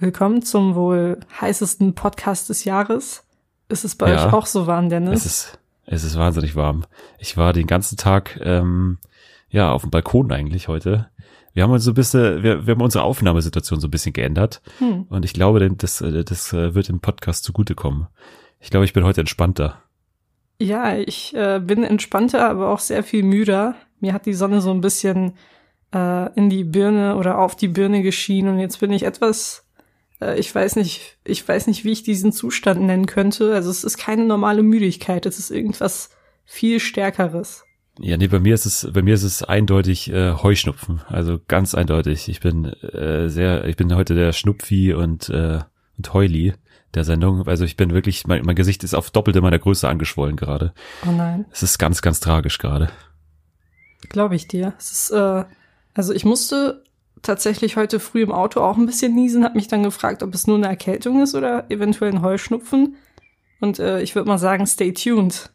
Willkommen zum wohl heißesten Podcast des Jahres. Ist es bei ja, euch auch so warm, Dennis? Es ist, es ist wahnsinnig warm. Ich war den ganzen Tag ähm, ja auf dem Balkon eigentlich heute. Wir haben uns so ein bisschen, wir, wir haben unsere Aufnahmesituation so ein bisschen geändert. Hm. Und ich glaube, das, das äh, wird dem Podcast zugutekommen. Ich glaube, ich bin heute entspannter. Ja, ich äh, bin entspannter, aber auch sehr viel müder. Mir hat die Sonne so ein bisschen äh, in die Birne oder auf die Birne geschienen und jetzt bin ich etwas äh, ich weiß nicht, ich weiß nicht, wie ich diesen Zustand nennen könnte. Also es ist keine normale Müdigkeit, es ist irgendwas viel Stärkeres. Ja, nee, bei mir ist es, bei mir ist es eindeutig äh, Heuschnupfen. Also ganz eindeutig. Ich bin äh, sehr, ich bin heute der Schnupfi und, äh, und Heuli der Sendung. Also ich bin wirklich, mein, mein Gesicht ist auf doppelte meiner Größe angeschwollen gerade. Oh nein. Es ist ganz, ganz tragisch gerade. Glaube ich dir. Es ist, äh, also ich musste tatsächlich heute früh im Auto auch ein bisschen niesen, habe mich dann gefragt, ob es nur eine Erkältung ist oder eventuell ein Heuschnupfen. Und äh, ich würde mal sagen, stay tuned.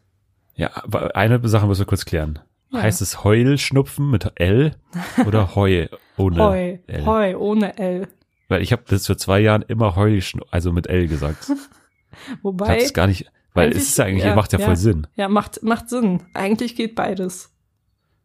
Ja, aber eine Sache müssen wir kurz klären. Ja. Heißt es Heulschnupfen mit L oder Heu ohne Heu, L? Heu ohne L. Weil ich habe das für zwei Jahren immer Heuschnupfen, also mit L gesagt. Wobei. Ich gar nicht, weil es ist ja eigentlich, ja, macht ja, ja voll Sinn. Ja, macht, macht Sinn. Eigentlich geht beides.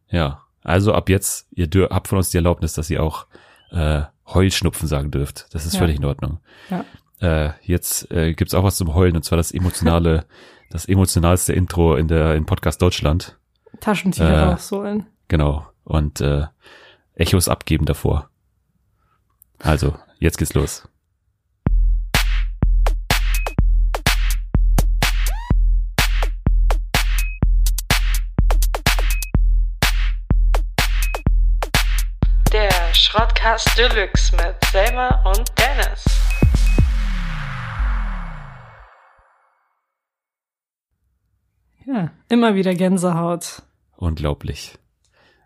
Ja. Also ab jetzt, ihr dür habt von uns die Erlaubnis, dass ihr auch äh, Heulschnupfen sagen dürft. Das ist ja. völlig in Ordnung. Ja. Äh, jetzt äh, gibt's auch was zum Heulen und zwar das emotionale, das emotionalste Intro in der in Podcast Deutschland. Taschentücher äh, rausholen. Genau. Und äh, Echos abgeben davor. Also, jetzt geht's los. Schrottcast Deluxe mit Selma und Dennis. Ja, immer wieder Gänsehaut. Unglaublich.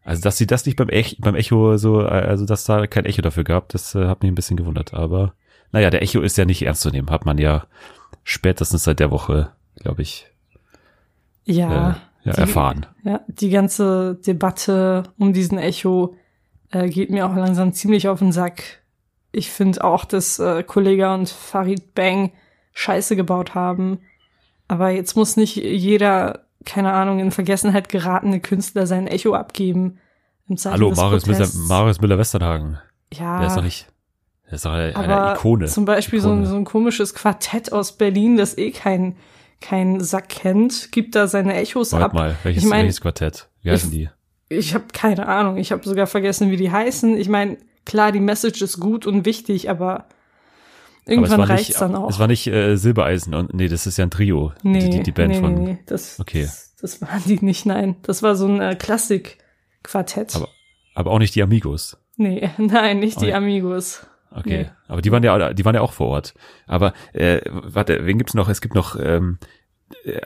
Also, dass sie das nicht beim, Ech beim Echo so, also dass da kein Echo dafür gab, das äh, hat mich ein bisschen gewundert. Aber naja, der Echo ist ja nicht ernst zu nehmen, hat man ja spätestens seit der Woche, glaube ich, ja, äh, ja die, erfahren. Ja, die ganze Debatte um diesen Echo äh, geht mir auch langsam ziemlich auf den Sack. Ich finde auch, dass äh, Kollega und Farid Bang Scheiße gebaut haben. Aber jetzt muss nicht jeder, keine Ahnung, in Vergessenheit geratene Künstler sein Echo abgeben. Hallo, Marius Müller, Marius Müller-Westernhagen. Ja. Der ist doch nicht, der ist doch eine, eine Ikone. Zum Beispiel So, ein, so ein komisches Quartett aus Berlin, das eh kein, kein Sack kennt, gibt da seine Echos Warte ab. mal, welches, ich mein, welches Quartett? Wie heißen die? Ich habe keine Ahnung. Ich habe sogar vergessen, wie die heißen. Ich meine, klar, die Message ist gut und wichtig, aber irgendwann aber reicht's dann auch. Es war nicht äh, Silbereisen und nee, das ist ja ein Trio. Nee, die, die Band nee, von. Nee, das, okay. Das, das waren die nicht, nein. Das war so ein äh, Klassik-Quartett. Aber, aber auch nicht die Amigos. Nee, nein, nicht die Amigos. Okay, nee. aber die waren ja, die waren ja auch vor Ort. Aber äh, warte, wen gibt's noch? Es gibt noch ähm,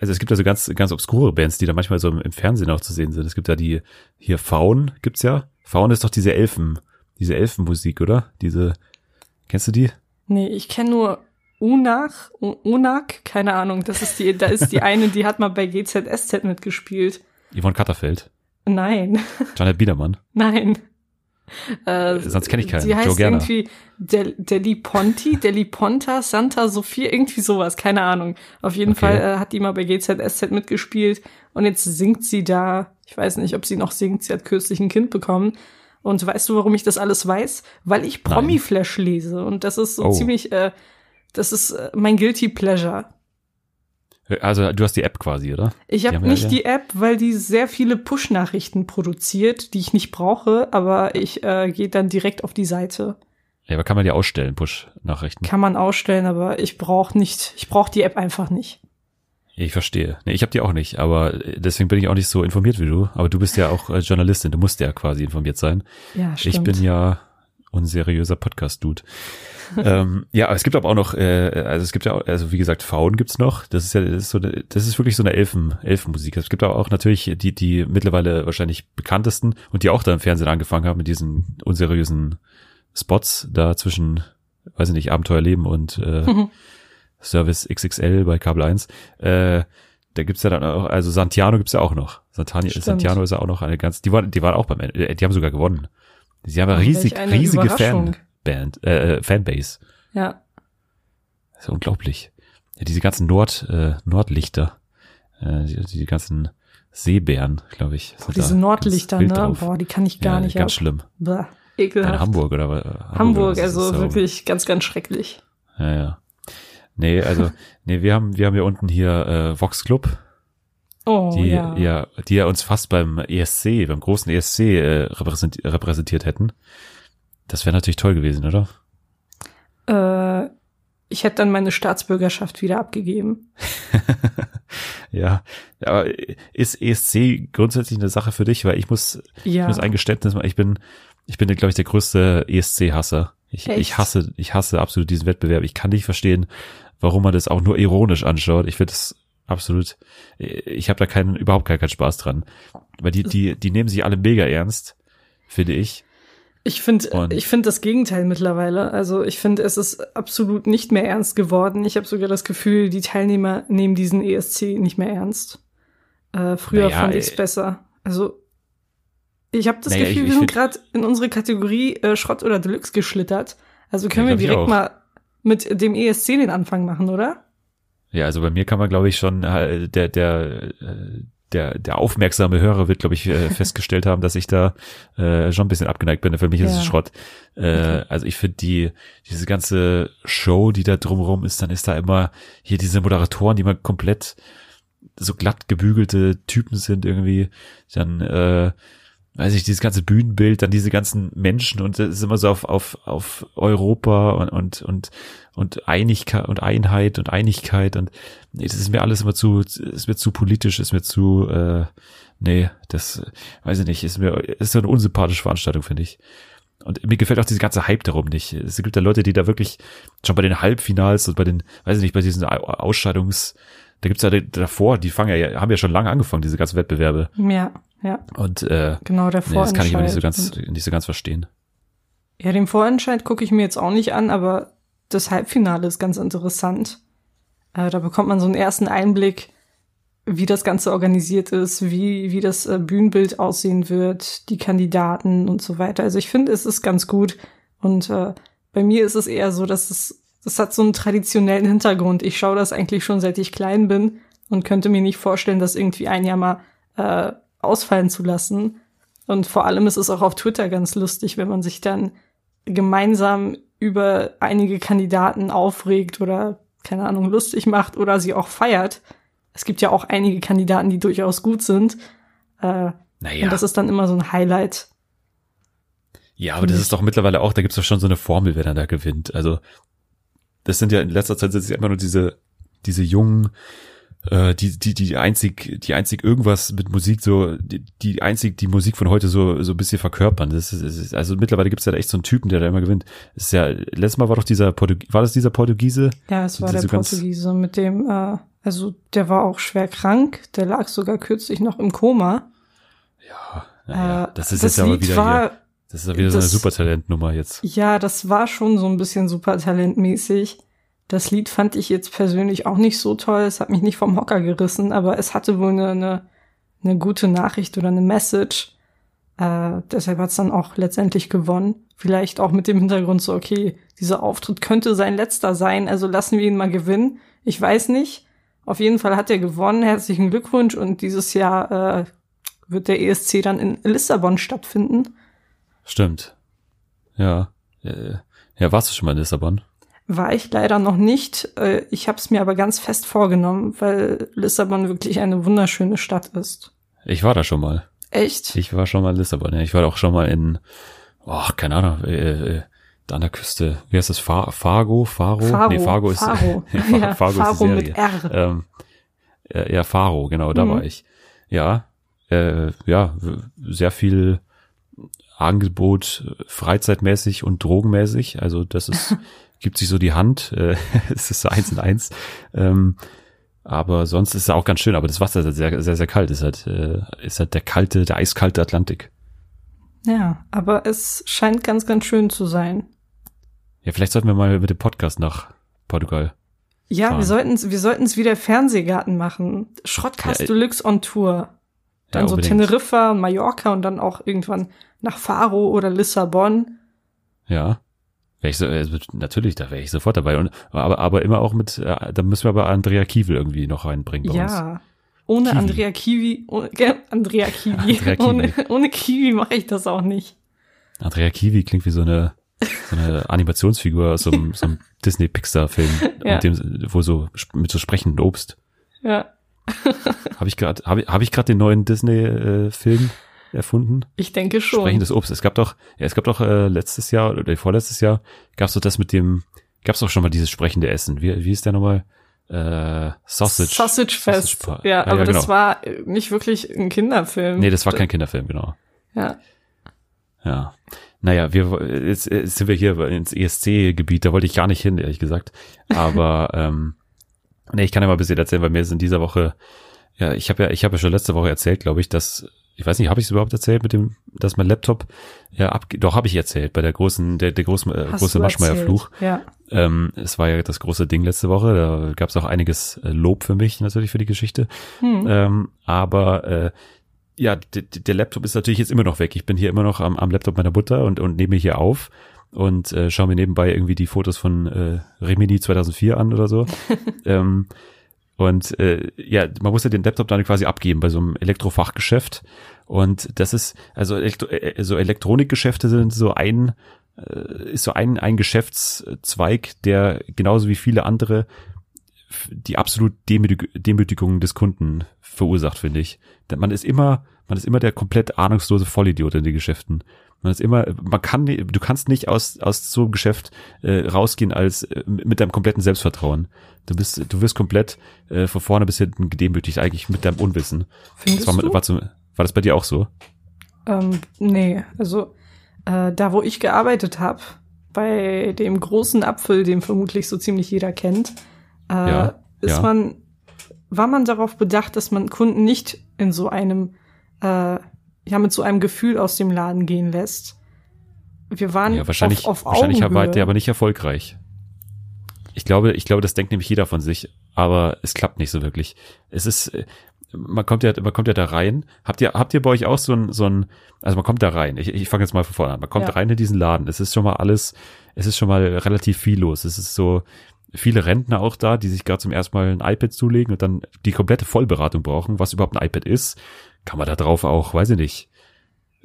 also es gibt ja so ganz, ganz obskure Bands, die da manchmal so im Fernsehen auch zu sehen sind. Es gibt ja die, hier Faun gibt's ja. Faun ist doch diese Elfen, diese Elfenmusik, oder? Diese, kennst du die? Nee, ich kenne nur Unach, Unak, keine Ahnung, das ist die, da ist die eine, die hat mal bei GZSZ mitgespielt. Yvonne Katterfeld. Nein. Janet Biedermann. Nein. Äh, Sonst kenne ich keinen. Sie heißt Joe irgendwie Del Deli Ponti, Deli Ponta, Santa Sophia, irgendwie sowas, keine Ahnung. Auf jeden okay. Fall äh, hat die mal bei GZSZ mitgespielt und jetzt singt sie da. Ich weiß nicht, ob sie noch singt. Sie hat kürzlich ein Kind bekommen. Und weißt du, warum ich das alles weiß? Weil ich Promi-Flash lese und das ist so oh. ziemlich, äh, das ist äh, mein Guilty Pleasure. Also du hast die App quasi, oder? Ich habe nicht ja, die App, weil die sehr viele Push-Nachrichten produziert, die ich nicht brauche, aber ich äh, gehe dann direkt auf die Seite. Ja, aber kann man die ausstellen, Push-Nachrichten? Kann man ausstellen, aber ich brauche nicht, ich brauche die App einfach nicht. Ich verstehe. Nee, ich habe die auch nicht, aber deswegen bin ich auch nicht so informiert wie du. Aber du bist ja auch äh, Journalistin, du musst ja quasi informiert sein. Ja, stimmt. Ich bin ja unseriöser Podcast-Dude. ähm, ja, es gibt aber auch noch, äh, also es gibt ja, auch, also wie gesagt, Faun gibt's noch. Das ist ja, das ist so, das ist wirklich so eine Elfen, Elfenmusik. Es gibt aber auch natürlich die, die mittlerweile wahrscheinlich bekanntesten und die auch da im Fernsehen angefangen haben mit diesen unseriösen Spots da zwischen, weiß ich nicht, Abenteuerleben und äh, mhm. Service XXL bei Kabel 1. Äh, da gibt's ja dann auch, also Santiano gibt's ja auch noch. Santani, Santiano ist ja auch noch eine ganz, die waren, die waren auch beim, die haben sogar gewonnen. Sie haben eine riesig, eine riesige Fanband, äh, äh, Fanbase. Ja. Das ist unglaublich. Ja, diese ganzen Nord, äh, Nordlichter, äh, die, die ganzen Seebären, glaube ich. Boah, diese Nordlichter, ne? Drauf. Boah, die kann ich gar ja, nicht. Ganz ab. schlimm. Bäh, ekelhaft. In Hamburg oder was? Hamburg, Hamburg also so. wirklich ganz, ganz schrecklich. Ja, ja. Nee, also, nee, wir haben, wir haben hier unten hier äh, Vox Club. Oh, die ja. ja, die ja uns fast beim ESC, beim großen ESC äh, repräsentiert, repräsentiert hätten. Das wäre natürlich toll gewesen, oder? Äh, ich hätte dann meine Staatsbürgerschaft wieder abgegeben. ja, aber ist ESC grundsätzlich eine Sache für dich? Weil ich muss, ja. ich muss ein Geständnis machen, ich bin, ich bin, glaube ich, der größte ESC-Hasser. Ich, ich hasse, ich hasse absolut diesen Wettbewerb. Ich kann nicht verstehen, warum man das auch nur ironisch anschaut. Ich finde das absolut, ich habe da keinen, überhaupt keinen, keinen Spaß dran. Weil die, die, die nehmen sich alle mega ernst, finde ich. Ich finde, ich finde das Gegenteil mittlerweile. Also ich finde, es ist absolut nicht mehr ernst geworden. Ich habe sogar das Gefühl, die Teilnehmer nehmen diesen ESC nicht mehr ernst. Äh, früher naja, fand ich es besser. Also ich habe das naja, Gefühl, ich, ich wir sind gerade in unsere Kategorie äh, Schrott oder Deluxe geschlittert. Also können ja, wir direkt mal mit dem ESC den Anfang machen, oder? Ja, also bei mir kann man, glaube ich, schon äh, der der äh, der der aufmerksame Hörer wird, glaube ich, äh, festgestellt haben, dass ich da äh, schon ein bisschen abgeneigt bin. Für mich ja. ist es Schrott. Äh, okay. Also ich finde die diese ganze Show, die da drumherum ist, dann ist da immer hier diese Moderatoren, die mal komplett so glatt gebügelte Typen sind irgendwie. Dann äh, weiß ich, dieses ganze Bühnenbild, dann diese ganzen Menschen und es ist immer so auf, auf, auf Europa und, und, und, und Einigkeit und Einheit und Einigkeit und nee, das ist mir alles immer zu, ist mir zu politisch, ist mir zu, äh, nee, das, weiß ich nicht, ist mir, ist so eine unsympathische Veranstaltung, finde ich. Und mir gefällt auch diese ganze Hype darum nicht. Es gibt ja Leute, die da wirklich schon bei den Halbfinals und bei den, weiß ich nicht, bei diesen Ausscheidungs, da gibt's ja davor, die fangen ja, haben ja schon lange angefangen, diese ganzen Wettbewerbe. Ja, ja. Und äh, genau der nee, das kann ich aber nicht so ganz, nicht so ganz verstehen. Ja, den Vorentscheid gucke ich mir jetzt auch nicht an, aber das Halbfinale ist ganz interessant. Äh, da bekommt man so einen ersten Einblick, wie das Ganze organisiert ist, wie, wie das äh, Bühnenbild aussehen wird, die Kandidaten und so weiter. Also ich finde, es ist ganz gut. Und äh, bei mir ist es eher so, dass es das hat so einen traditionellen Hintergrund. Ich schaue das eigentlich schon seit ich klein bin und könnte mir nicht vorstellen, das irgendwie ein Jahr mal äh, ausfallen zu lassen. Und vor allem ist es auch auf Twitter ganz lustig, wenn man sich dann gemeinsam über einige Kandidaten aufregt oder keine Ahnung lustig macht oder sie auch feiert. Es gibt ja auch einige Kandidaten, die durchaus gut sind. Äh, naja. Und das ist dann immer so ein Highlight. Ja, aber das ist doch mittlerweile auch, da gibt's doch schon so eine Formel, wer dann da gewinnt. Also das sind ja in letzter Zeit sind es immer nur diese, diese jungen, äh, die, die, die einzig, die einzig irgendwas mit Musik so, die, die einzig die Musik von heute so, so ein bisschen verkörpern. Das ist, das ist also mittlerweile gibt es ja echt so einen Typen, der da immer gewinnt. Das ist ja, letztes Mal war doch dieser Portug war das dieser Portugiese? Ja, es war der Portugiese mit dem, äh, also der war auch schwer krank, der lag sogar kürzlich noch im Koma. Ja, naja, äh, das ist das jetzt Lied aber wieder war, hier. Das ist ja wieder das, so eine Supertalentnummer jetzt. Ja, das war schon so ein bisschen Supertalentmäßig. Das Lied fand ich jetzt persönlich auch nicht so toll. Es hat mich nicht vom Hocker gerissen, aber es hatte wohl eine, eine, eine gute Nachricht oder eine Message. Äh, deshalb hat es dann auch letztendlich gewonnen. Vielleicht auch mit dem Hintergrund so, okay, dieser Auftritt könnte sein letzter sein, also lassen wir ihn mal gewinnen. Ich weiß nicht. Auf jeden Fall hat er gewonnen. Herzlichen Glückwunsch. Und dieses Jahr äh, wird der ESC dann in Lissabon stattfinden. Stimmt. Ja. Äh, ja, warst du schon mal in Lissabon? War ich leider noch nicht. Äh, ich habe es mir aber ganz fest vorgenommen, weil Lissabon wirklich eine wunderschöne Stadt ist. Ich war da schon mal. Echt? Ich war schon mal in Lissabon. Ja. Ich war auch schon mal in, oh, keine Ahnung, äh, äh, da an der Küste. Wie heißt das? Far Fargo? Faro? Faro? Nee, Fargo ist, Faro. ja, Fargo Faro ist die Serie. mit R. Ähm, ja, Faro, genau, da mhm. war ich. Ja, äh, ja, sehr viel Angebot freizeitmäßig und drogenmäßig. Also das ist, gibt sich so die Hand. Äh, es ist so eins in eins. Ähm, aber sonst ist es auch ganz schön. Aber das Wasser ist halt sehr, sehr, sehr kalt. Ist halt, äh, ist halt der kalte, der eiskalte Atlantik. Ja, aber es scheint ganz, ganz schön zu sein. Ja, vielleicht sollten wir mal mit dem Podcast nach Portugal. Ja, fahren. wir sollten es wir sollten's wieder Fernsehgarten machen. Schrottcast ja, Deluxe on Tour. Dann ja, so Teneriffa, Mallorca und dann auch irgendwann nach Faro oder Lissabon. Ja. Wäre ich so, also natürlich, da wäre ich sofort dabei. Und, aber, aber immer auch mit, äh, da müssen wir aber Andrea Kiewel irgendwie noch reinbringen bei ja. uns. Ohne Kiwi. Andrea Kiwi, ohne, Andrea Kiwi. Andrea Kiwi. Ohne, ohne Kiwi mache ich das auch nicht. Andrea Kiwi klingt wie so eine, so eine Animationsfigur aus so einem, so einem Disney-Pixar-Film, Ja. mit dem, wo so mit so sprechendem Obst. Ja. Habe ich gerade, habe hab ich gerade den neuen Disney-Film erfunden? Ich denke schon. Sprechendes Obst. Es gab doch, ja, es gab doch äh, letztes Jahr oder vorletztes Jahr gab's doch das mit dem, gab's doch schon mal dieses sprechende Essen. Wie, wie ist der nochmal? Äh, Sausage. Sausage Fest. Sausage- ja, ja, aber ja, das genau. war äh, nicht wirklich ein Kinderfilm. Nee, das war kein Kinderfilm, genau. Ja. Ja. Naja, wir jetzt, jetzt sind wir hier ins ESC-Gebiet, da wollte ich gar nicht hin, ehrlich gesagt. Aber ähm, nee, ich kann ja mal ein bisschen erzählen, weil mir ist in dieser Woche, ja, ich habe ja, ich habe ja schon letzte Woche erzählt, glaube ich, dass, ich weiß nicht, habe ich es überhaupt erzählt mit dem, dass mein Laptop ja ab, doch habe ich erzählt bei der großen, der, der großen, äh, Hast große erzählt. Ja. Ähm, es war ja das große Ding letzte Woche, da gab es auch einiges äh, Lob für mich natürlich für die Geschichte. Hm. Ähm, aber äh, ja, der Laptop ist natürlich jetzt immer noch weg. Ich bin hier immer noch am, am Laptop meiner Mutter und, und nehme hier auf und äh, schaue mir nebenbei irgendwie die Fotos von äh, Remini 2004 an oder so. ähm, und äh, ja, man muss ja den Laptop dann quasi abgeben bei so einem Elektrofachgeschäft. Und das ist, also, Elektro äh, so Elektronikgeschäfte sind so ein, äh, ist so ein, ein Geschäftszweig, der genauso wie viele andere die absolut Demütig Demütigung des Kunden verursacht, finde ich. Man ist immer, man ist immer der komplett ahnungslose Vollidiot in den Geschäften. Man ist immer, man kann, du kannst nicht aus aus so einem Geschäft äh, rausgehen als äh, mit deinem kompletten Selbstvertrauen. Du bist, du wirst komplett äh, von vorne bis hinten gedemütigt, eigentlich mit deinem Unwissen. Findest Das war, du? war, zum, war das bei dir auch so? Ähm, nee, also äh, da, wo ich gearbeitet habe, bei dem großen Apfel, den vermutlich so ziemlich jeder kennt, äh, Ja, ist ja. man, war man darauf bedacht, dass man Kunden nicht in so einem, äh, ja, mit so einem Gefühl aus dem Laden gehen lässt. Wir waren Ja, wahrscheinlich, auf, auf wahrscheinlich Augenhöhe. war der aber nicht erfolgreich. Ich glaube, ich glaube, das denkt nämlich jeder von sich, aber es klappt nicht so wirklich. Es ist, äh, man kommt ja, man kommt ja da rein. Habt ihr, habt ihr bei euch auch so ein, so ein, also man kommt da rein. Ich, ich fange jetzt mal von vorne an. Man kommt Ja. rein in diesen Laden. Es ist schon mal alles, es ist schon mal relativ viel los. Es ist so, viele Rentner auch da, die sich gerade zum ersten Mal ein iPad zulegen und dann die komplette Vollberatung brauchen, was überhaupt ein iPad ist. Kann man da drauf auch, weiß ich nicht,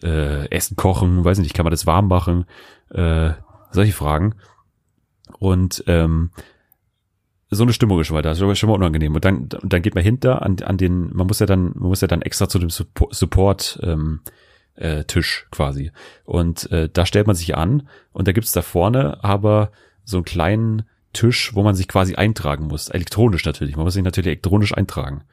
äh, Essen kochen, weiß ich nicht, kann man das warm machen, äh, solche Fragen. Und ähm, so eine Stimmung ist schon mal da, ist schon mal- unangenehm. Und dann, dann geht man hinter an, an den, man muss ja dann, man muss ja dann extra zu dem Suppo- Support ähm, äh, Tisch quasi. Und äh, da stellt man sich an und da gibt's da vorne aber so einen kleinen Tisch, wo man sich quasi eintragen muss. Elektronisch natürlich. Man muss sich natürlich elektronisch eintragen.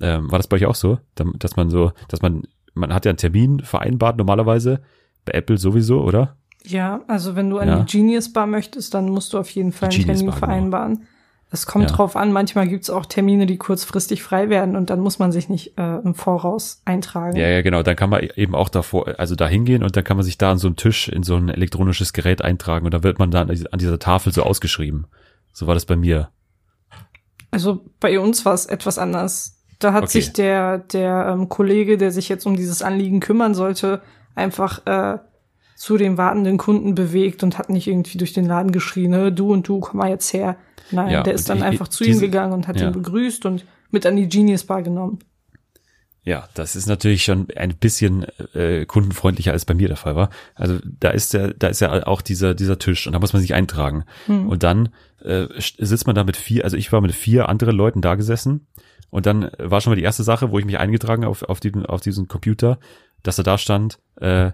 Ähm, war das bei euch auch so? Da- Dass man so, dass man, man hat ja einen Termin vereinbart normalerweise, bei Apple sowieso, oder? Ja, also wenn du an Ja. die Genius Bar möchtest, dann musst du auf jeden Fall einen Termin genau. vereinbaren. Es kommt Ja. drauf an, manchmal gibt's auch Termine, die kurzfristig frei werden und dann muss man sich nicht äh, im Voraus eintragen. Ja, ja, genau. Dann kann man eben auch davor, also da hingehen und dann kann man sich da an so einen Tisch in so ein elektronisches Gerät eintragen und dann wird man dann an dieser Tafel so ausgeschrieben. So war das bei mir. Also bei uns war es etwas anders. Da hat Okay. sich der, der ähm, Kollege, der sich jetzt um dieses Anliegen kümmern sollte, einfach äh, zu dem wartenden Kunden bewegt und hat nicht irgendwie durch den Laden geschrien, "Hä, du und du, komm mal jetzt her. Nein, Ja, der ist dann ich- einfach zu diese- ihm gegangen und hat ja. ihn begrüßt und mit an die Genius Bar genommen. Ja, das ist natürlich schon ein bisschen äh, kundenfreundlicher als bei mir der Fall war. Also da ist ja, da ist ja auch dieser dieser Tisch und da muss man sich eintragen. Hm. Und dann äh, sitzt man da mit vier, also ich war mit vier anderen Leuten da gesessen und dann war schon mal die erste Sache, wo ich mich eingetragen habe auf auf diesen auf diesen Computer, dass er da stand. Äh,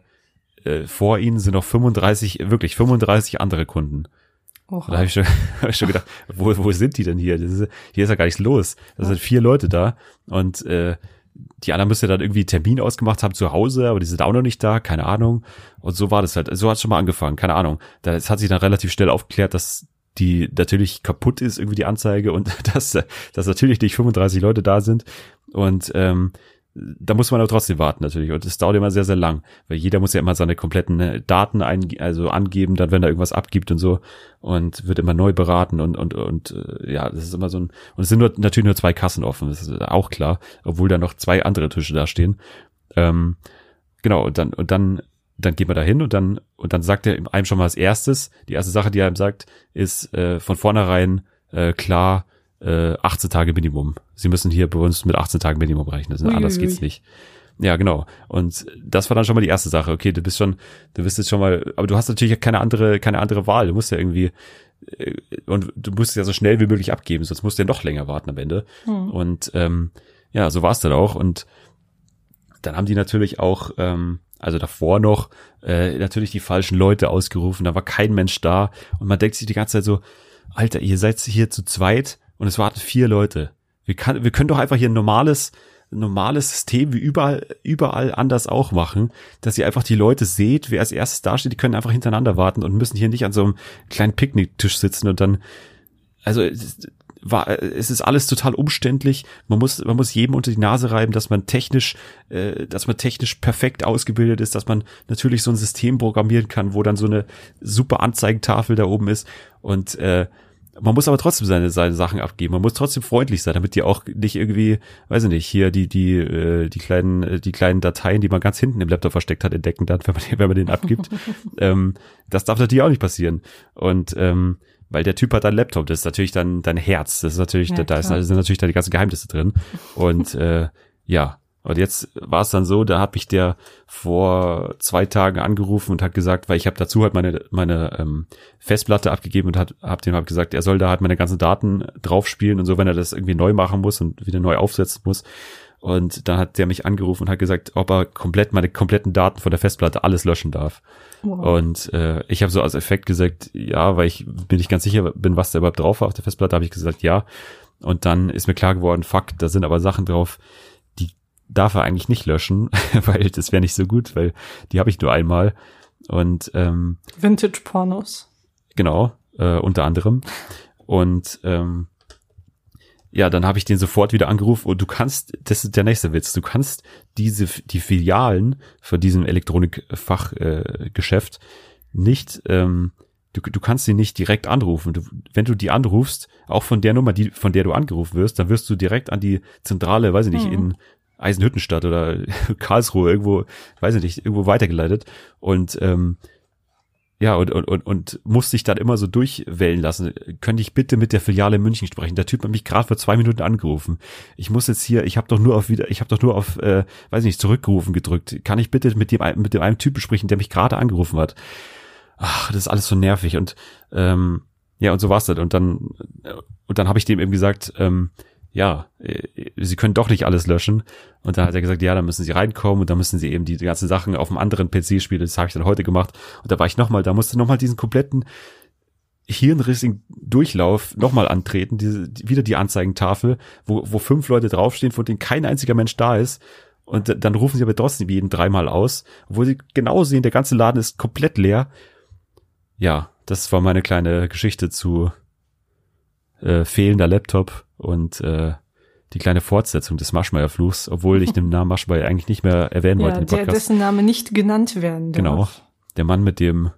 äh, vor ihnen sind noch 35, wirklich 35 andere Kunden. Och, Und da habe ich, schon- hab ich schon gedacht, wo, wo sind die denn hier? Ist, hier ist ja gar nichts los. Da sind vier Leute da und äh, die anderen müssen ja dann irgendwie Termin ausgemacht haben zu Hause, aber die sind auch noch nicht da, keine Ahnung. Und so war das halt. So hat es schon mal angefangen, keine Ahnung. Das hat sich dann relativ schnell aufgeklärt, dass die natürlich kaputt ist, irgendwie die Anzeige und dass, dass natürlich nicht 35 Leute da sind. Und ähm, da muss man aber trotzdem warten natürlich. Und es dauert immer sehr, sehr lang, weil jeder muss ja immer seine kompletten äh, Daten ein, also angeben, dann wenn er irgendwas abgibt und so und wird immer neu beraten und und und äh, ja, das ist immer so ein und es sind nur natürlich nur zwei Kassen offen, das ist auch klar, obwohl da noch zwei andere Tische da stehen. Ähm, genau und dann und dann dann geht man da hin und dann, und dann sagt er einem schon mal als erstes, die erste Sache, die er einem sagt, ist äh, von vornherein äh, klar, äh, 18 Tage Minimum. Sie müssen hier bei uns mit 18 Tagen Minimum rechnen, Uiuiui. anders geht's nicht. Ja, genau. Und das war dann schon mal die erste Sache. Okay, du bist schon, du bist jetzt schon mal, aber du hast natürlich keine andere, keine andere Wahl. Du musst ja irgendwie, äh, und du musst es ja so schnell wie möglich abgeben, sonst musst du ja noch länger warten am Ende. Hm. Und ähm, ja, so war es dann auch. Und dann haben die natürlich auch, ähm, also davor noch, äh, natürlich die falschen Leute ausgerufen. Da war kein Mensch da. Und man denkt sich die ganze Zeit so, Alter, ihr seid hier zu zweit und es warten vier Leute. Wir, kann, wir können doch einfach hier ein normales, normales System wie überall, überall anders auch machen, dass ihr einfach die Leute seht, wer als erstes dasteht, die können einfach hintereinander warten und müssen hier nicht an so einem kleinen Picknicktisch sitzen und dann, also war, es ist alles total umständlich. Man muss, man muss jedem unter die Nase reiben, dass man technisch, äh, dass man technisch perfekt ausgebildet ist, dass man natürlich so ein System programmieren kann, wo dann so eine super Anzeigentafel da oben ist und äh, man muss aber trotzdem seine, seine Sachen abgeben. Man muss trotzdem freundlich sein, damit die auch nicht irgendwie, weiß ich nicht, hier die, die, äh, die kleinen, äh, die kleinen Dateien, die man ganz hinten im Laptop versteckt hat, entdecken dann, wenn man, wenn man den abgibt. ähm, das darf natürlich auch nicht passieren. Und ähm, weil der Typ hat einen Laptop, das ist natürlich dann dein Herz. Das ist natürlich, ja, da, da ist, sind natürlich da die ganzen Geheimnisse drin. Und äh, ja, und jetzt war es dann so, da hat mich der vor zwei Tagen angerufen und hat gesagt, weil ich habe dazu halt meine meine ähm, Festplatte abgegeben und hat hab dem halt gesagt, er soll da halt meine ganzen Daten draufspielen und so, wenn er das irgendwie neu machen muss und wieder neu aufsetzen muss. Und dann hat der mich angerufen und hat gesagt, ob er komplett meine kompletten Daten von der Festplatte alles löschen darf. Wow. Und äh, ich habe so als Effekt gesagt, ja, weil ich bin nicht ganz sicher bin, was da überhaupt drauf war auf der Festplatte, habe ich gesagt, ja. Und dann ist mir klar geworden, fuck, da sind aber Sachen drauf, darf er eigentlich nicht löschen, weil das wäre nicht so gut, weil die habe ich nur einmal. Und ähm, Vintage-Pornos. Genau, äh, unter anderem. Und ähm, ja, dann habe ich den sofort wieder angerufen und du kannst, das ist der nächste Witz, du kannst diese, die Filialen von diesem Elektronikfachgeschäft äh, nicht, ähm, du, du kannst sie nicht direkt anrufen. Du, wenn du die anrufst, auch von der Nummer, die, von der du angerufen wirst, dann wirst du direkt an die Zentrale, weiß ich nicht, mhm. in Eisenhüttenstadt oder Karlsruhe irgendwo, weiß ich nicht, irgendwo weitergeleitet und ähm, ja, und, und, und, und musste ich dann immer so durchwählen lassen. Könnte ich bitte mit der Filiale in München sprechen? Der Typ hat mich gerade vor zwei Minuten angerufen. Ich muss jetzt hier, ich habe doch nur auf wieder, ich habe doch nur auf, äh, weiß nicht, zurückgerufen gedrückt. Kann ich bitte mit dem mit dem einen Typen sprechen, der mich gerade angerufen hat? Ach, das ist alles so nervig und ähm, ja, und so war's das. Und dann und dann habe ich dem eben gesagt, ähm, ja, äh, sie können doch nicht alles löschen. Und dann hat er gesagt, ja, dann müssen sie reinkommen und dann müssen sie eben die ganzen Sachen auf einem anderen PC spielen. Das habe ich dann heute gemacht. Und da war ich nochmal, da musste nochmal diesen kompletten hirnrissigen Durchlauf nochmal antreten, diese, wieder die Anzeigentafel, wo, wo fünf Leute draufstehen, von denen kein einziger Mensch da ist. Und dann rufen sie aber trotzdem jeden dreimal aus, obwohl sie genau sehen, der ganze Laden ist komplett leer. Ja, das war meine kleine Geschichte zu äh, fehlender Laptop und äh, die kleine Fortsetzung des Maschmeyer-Fluchs, obwohl ich den Namen Maschmeyer eigentlich nicht mehr erwähnen ja, wollte im Podcast. Der, dessen Name nicht genannt werden darf. Genau, der Mann mit dem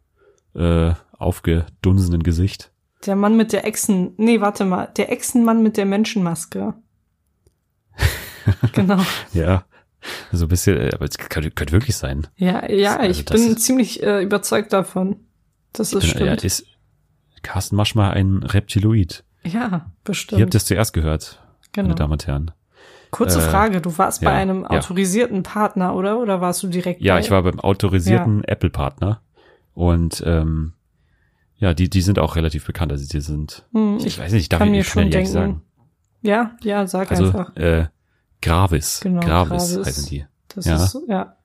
äh, aufgedunsenen Gesicht. Der Mann mit der Echsen, nee, warte mal, der Echsenmann mit der Menschenmaske. genau. ja, so ein bisschen, äh, aber es könnte, könnte wirklich sein. Ja, ja, also ich bin ziemlich äh, überzeugt davon. Das ist bin, stimmt. Ja, ist Carsten Maschmeyer ein Reptiloid? Ja, bestimmt. Ihr habt es zuerst gehört, genau. meine Damen und Herren. Kurze äh, Frage, du warst ja, bei einem autorisierten ja. Partner, oder? Oder warst du direkt Ja, bei? ich war beim autorisierten ja. Apple-Partner. Und ähm, ja, die, die sind auch relativ bekannt. Also die sind, hm, ich, ich, weiß nicht, ich darf ich nicht schnell denken. sagen. Ja, ja, sag also, einfach. Äh, Gravis. Genau, Gravis, Gravis heißen die. Das ja. ist, ja.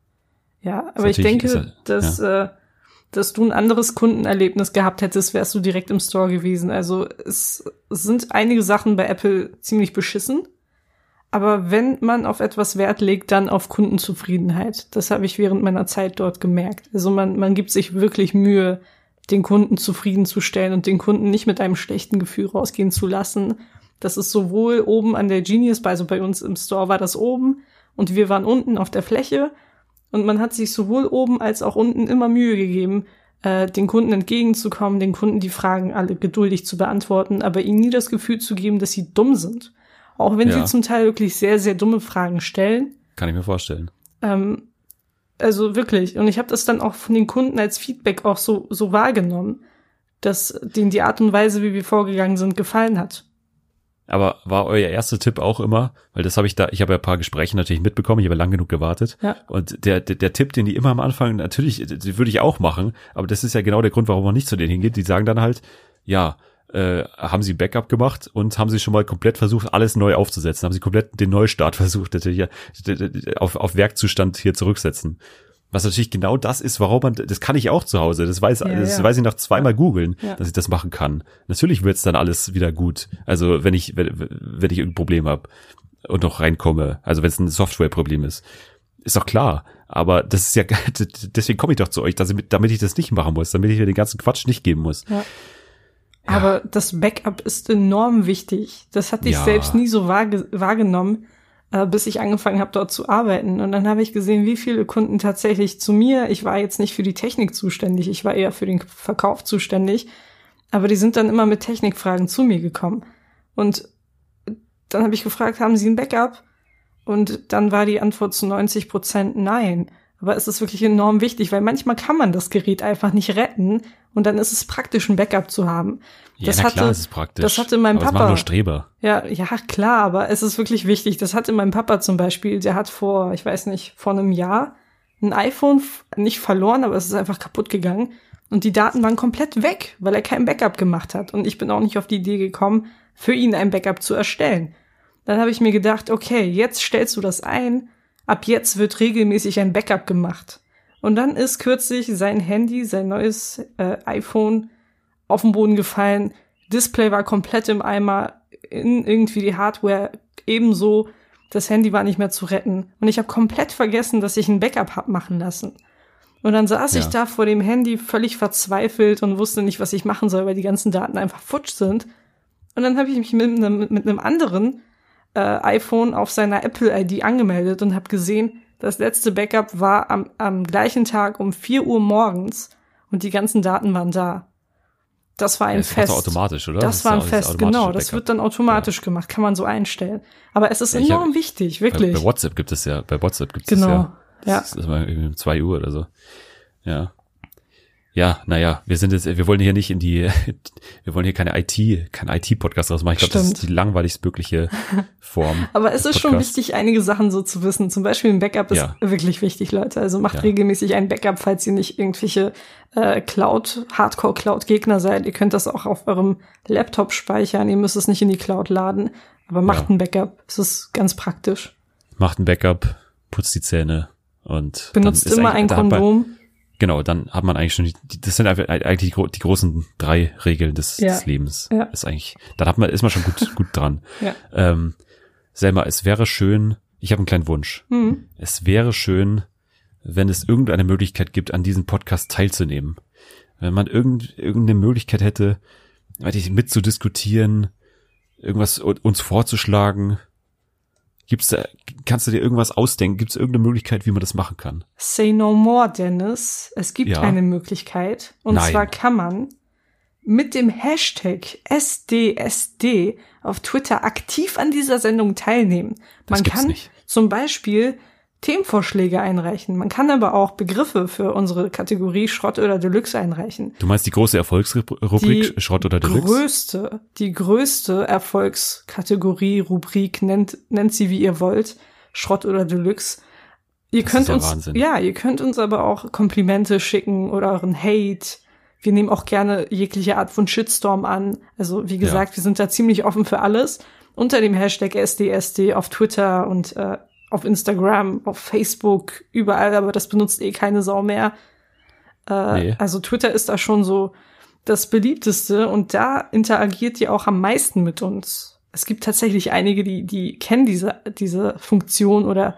Ja, aber ich denke, er, dass äh, dass du ein anderes Kundenerlebnis gehabt hättest, wärst du direkt im Store gewesen. Also es sind einige Sachen bei Apple ziemlich beschissen. Aber wenn man auf etwas Wert legt, dann auf Kundenzufriedenheit. Das habe ich während meiner Zeit dort gemerkt. Also man, man gibt sich wirklich Mühe, den Kunden zufriedenzustellen und den Kunden nicht mit einem schlechten Gefühl rausgehen zu lassen. Das ist sowohl oben an der Genius, also bei uns im Store war das oben und wir waren unten auf der Fläche und man hat sich sowohl oben als auch unten immer Mühe gegeben, äh, den Kunden entgegenzukommen, den Kunden die Fragen alle geduldig zu beantworten, aber ihnen nie das Gefühl zu geben, dass sie dumm sind. Auch wenn ja. sie zum Teil wirklich sehr, sehr dumme Fragen stellen. Kann ich mir vorstellen. Ähm, Also wirklich. Und ich habe das dann auch von den Kunden als Feedback auch so, so wahrgenommen, dass denen die Art und Weise, wie wir vorgegangen sind, gefallen hat. Aber war euer erster Tipp auch immer, weil das habe ich da, ich habe ja ein paar Gespräche natürlich mitbekommen, ich habe lang genug gewartet. Ja. Und der, der, der Tipp, den die immer am Anfang, natürlich, die würde ich auch machen, aber das ist ja genau der Grund, warum man nicht zu denen hingeht. Die sagen dann halt, ja, äh, haben sie Backup gemacht und haben sie schon mal komplett versucht, alles neu aufzusetzen, haben sie komplett den Neustart versucht, natürlich auf, auf Werkzustand hier zurücksetzen. Was natürlich genau das ist, warum man, das kann ich auch zu Hause. Das weiß, Ja, das ja. weiß ich nach zweimal googeln, Ja. dass ich das machen kann. Natürlich wird's dann alles wieder gut. Also wenn ich, wenn, wenn ich irgendein Problem habe und noch reinkomme, also wenn es ein Softwareproblem ist, ist doch klar. Aber das ist ja, deswegen komme ich doch zu euch, dass ich, damit ich das nicht machen muss, damit ich mir den ganzen Quatsch nicht geben muss. Ja. Aber das Backup ist enorm wichtig. Das hatte ich selbst nie so wahrge wahrgenommen, äh, bis ich angefangen habe, dort zu arbeiten. Und dann habe ich gesehen, wie viele Kunden tatsächlich zu mir, ich war jetzt nicht für die Technik zuständig, ich war eher für den Verkauf zuständig, aber die sind dann immer mit Technikfragen zu mir gekommen. Und dann habe ich gefragt, haben Sie ein Backup? Und dann war die Antwort zu 90 Prozent nein. Aber es ist wirklich enorm wichtig, weil manchmal kann man das Gerät einfach nicht retten und dann ist es praktisch, ein Backup zu haben. Ja, Das na hatte, klar, das ist praktisch. das hatte mein aber Das Papa. machen nur Streber. Ja, ja, klar, aber es ist wirklich wichtig. Das hatte mein Papa zum Beispiel. Der hat vor, ich weiß nicht, vor einem Jahr ein iPhone nicht verloren, aber es ist einfach kaputt gegangen. Und die Daten waren komplett weg, weil er kein Backup gemacht hat. Und ich bin auch nicht auf die Idee gekommen, für ihn ein Backup zu erstellen. Dann habe ich mir gedacht, okay, jetzt stellst du das ein. Ab jetzt wird regelmäßig ein Backup gemacht. Und dann ist kürzlich sein Handy, sein neues äh, iPhone auf den Boden gefallen. Display war komplett im Eimer, in irgendwie die Hardware ebenso. Das Handy war nicht mehr zu retten. Und ich habe komplett vergessen, dass ich ein Backup hab machen lassen. Und dann saß Ja. ich da vor dem Handy völlig verzweifelt und wusste nicht, was ich machen soll, weil die ganzen Daten einfach futsch sind. Und dann habe ich mich mit einem, mit einem anderen äh, iPhone auf seiner Apple-ID angemeldet und habe gesehen, das letzte Backup war am, am gleichen Tag um 4 Uhr morgens und die ganzen Daten waren da. Das war ein Ja, das Fest. er automatisch, oder? Das ist war ein Fest, genau. Das Backup. wird dann automatisch gemacht, kann man so einstellen. Aber es ist Ja, ich hab- enorm wichtig, Bei, wirklich. bei WhatsApp gibt es ja, bei WhatsApp gibt es Genau, ja. ja. Das ist immer irgendwie um zwei Uhr oder so. Ja. Ja, naja, wir sind jetzt, wir wollen hier nicht in die, wir wollen hier keine IT, kein IT-Podcast draus machen. Ich glaube, das ist die langweiligst mögliche Form. Aber es ist schon wichtig, einige Sachen so zu wissen. Zum Beispiel ein Backup ist Ja. wirklich wichtig, Leute. Also macht Ja. regelmäßig ein Backup, falls ihr nicht irgendwelche äh, Cloud, Hardcore-Cloud-Gegner seid. Ihr könnt das auch auf eurem Laptop speichern. Ihr müsst es nicht in die Cloud laden. Aber macht Ja. ein Backup. Es ist ganz praktisch. Macht ein Backup, putzt die Zähne und Benutzt immer ein Kondom. Genau, dann hat man eigentlich schon, die, das sind einfach eigentlich die, die großen drei Regeln des, Ja. des Lebens. Ja. Ist eigentlich, dann hat man, ist man schon gut, gut dran. Ja. Ähm, Selma, es wäre schön, ich habe einen kleinen Wunsch. Hm. Es wäre schön, wenn es irgendeine Möglichkeit gibt, an diesem Podcast teilzunehmen. Wenn man irgend, irgendeine Möglichkeit hätte, weiß ich, mitzudiskutieren, irgendwas uns vorzuschlagen. Gibt's da, kannst du dir irgendwas ausdenken? Gibt es irgendeine Möglichkeit, wie man das machen kann? Say no more, Dennis. Es gibt Ja. eine Möglichkeit. Und Nein. zwar kann man mit dem Hashtag SDSD auf Twitter aktiv an dieser Sendung teilnehmen. Das Man kann nicht. zum Beispiel Themenvorschläge einreichen. Man kann aber auch Begriffe für unsere Kategorie Schrott oder Deluxe einreichen. Du meinst die große Erfolgsrubrik Die Schrott oder Deluxe? größte, die größte Erfolgskategorie, Rubrik, nennt, nennt sie wie ihr wollt, Schrott oder Deluxe. Ihr Das könnt ja uns, Wahnsinn. ja, ihr könnt uns aber auch Komplimente schicken oder euren Hate. Wir nehmen auch gerne jegliche Art von Shitstorm an. Also, wie gesagt, wir sind da ziemlich offen für alles. Unter dem Hashtag SDSD auf Twitter und äh, auf Instagram, auf Facebook, überall, aber das benutzt eh keine Sau mehr. Äh, Nee. Also Twitter ist da schon so das beliebteste und da interagiert ihr auch am meisten mit uns. Es gibt tatsächlich einige, die, die kennen diese, diese Funktion oder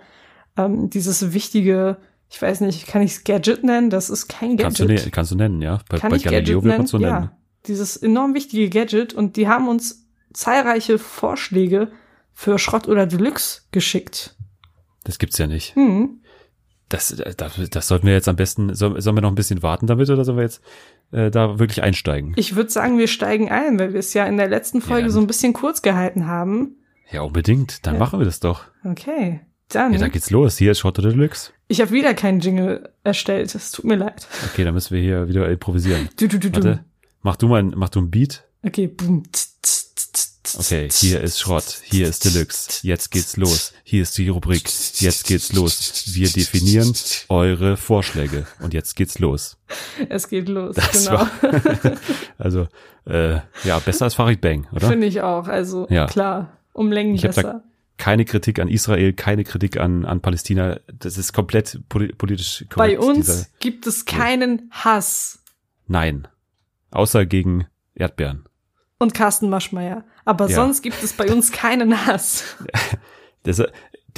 ähm, dieses wichtige, ich weiß nicht, kann ich es Gadget nennen? Das ist kein Gadget. Kannst du, ne, kannst du nennen, ja? Bei, Kann bei ich Galileo Gadget wird man nennen? so nennen. Ja, dieses enorm wichtige Gadget und die haben uns zahlreiche Vorschläge für Schrott oder Deluxe geschickt. Das gibt's ja nicht. Hm. Das, das, das sollten wir jetzt am besten, sollen, sollen wir noch ein bisschen warten damit oder sollen wir jetzt äh, da wirklich einsteigen? Ich würde sagen, wir steigen ein, weil wir es ja in der letzten Folge dann- so ein bisschen kurz gehalten haben. Ja, unbedingt. Dann Ja. machen wir das doch. Okay, dann Ja, dann geht's los. Hier ist Schrott oder Deluxe. Ich habe wieder keinen Jingle erstellt. Es tut mir leid. Okay, dann müssen wir hier wieder improvisieren. Du, du, du, du. Warte, mach du mal, mach du ein Beat. Okay. Boom. Tz, Okay, hier ist Schrott, hier ist Deluxe, jetzt geht's los, hier ist die Rubrik, jetzt geht's los. Wir definieren eure Vorschläge und jetzt geht's los. Es geht los. Das genau. war, also, äh, ja, besser als Farid Bang, oder? Finde ich auch. Also Ja. klar. Um Längen Ich besser. Keine Kritik an Israel, keine Kritik an, an Palästina. Das ist komplett poli politisch Bei korrekt. uns dieser- gibt es keinen Hass. Nein. Außer gegen Erdbeeren. Und Carsten Maschmeyer. Aber Ja. sonst gibt es bei uns keinen Hass. Das,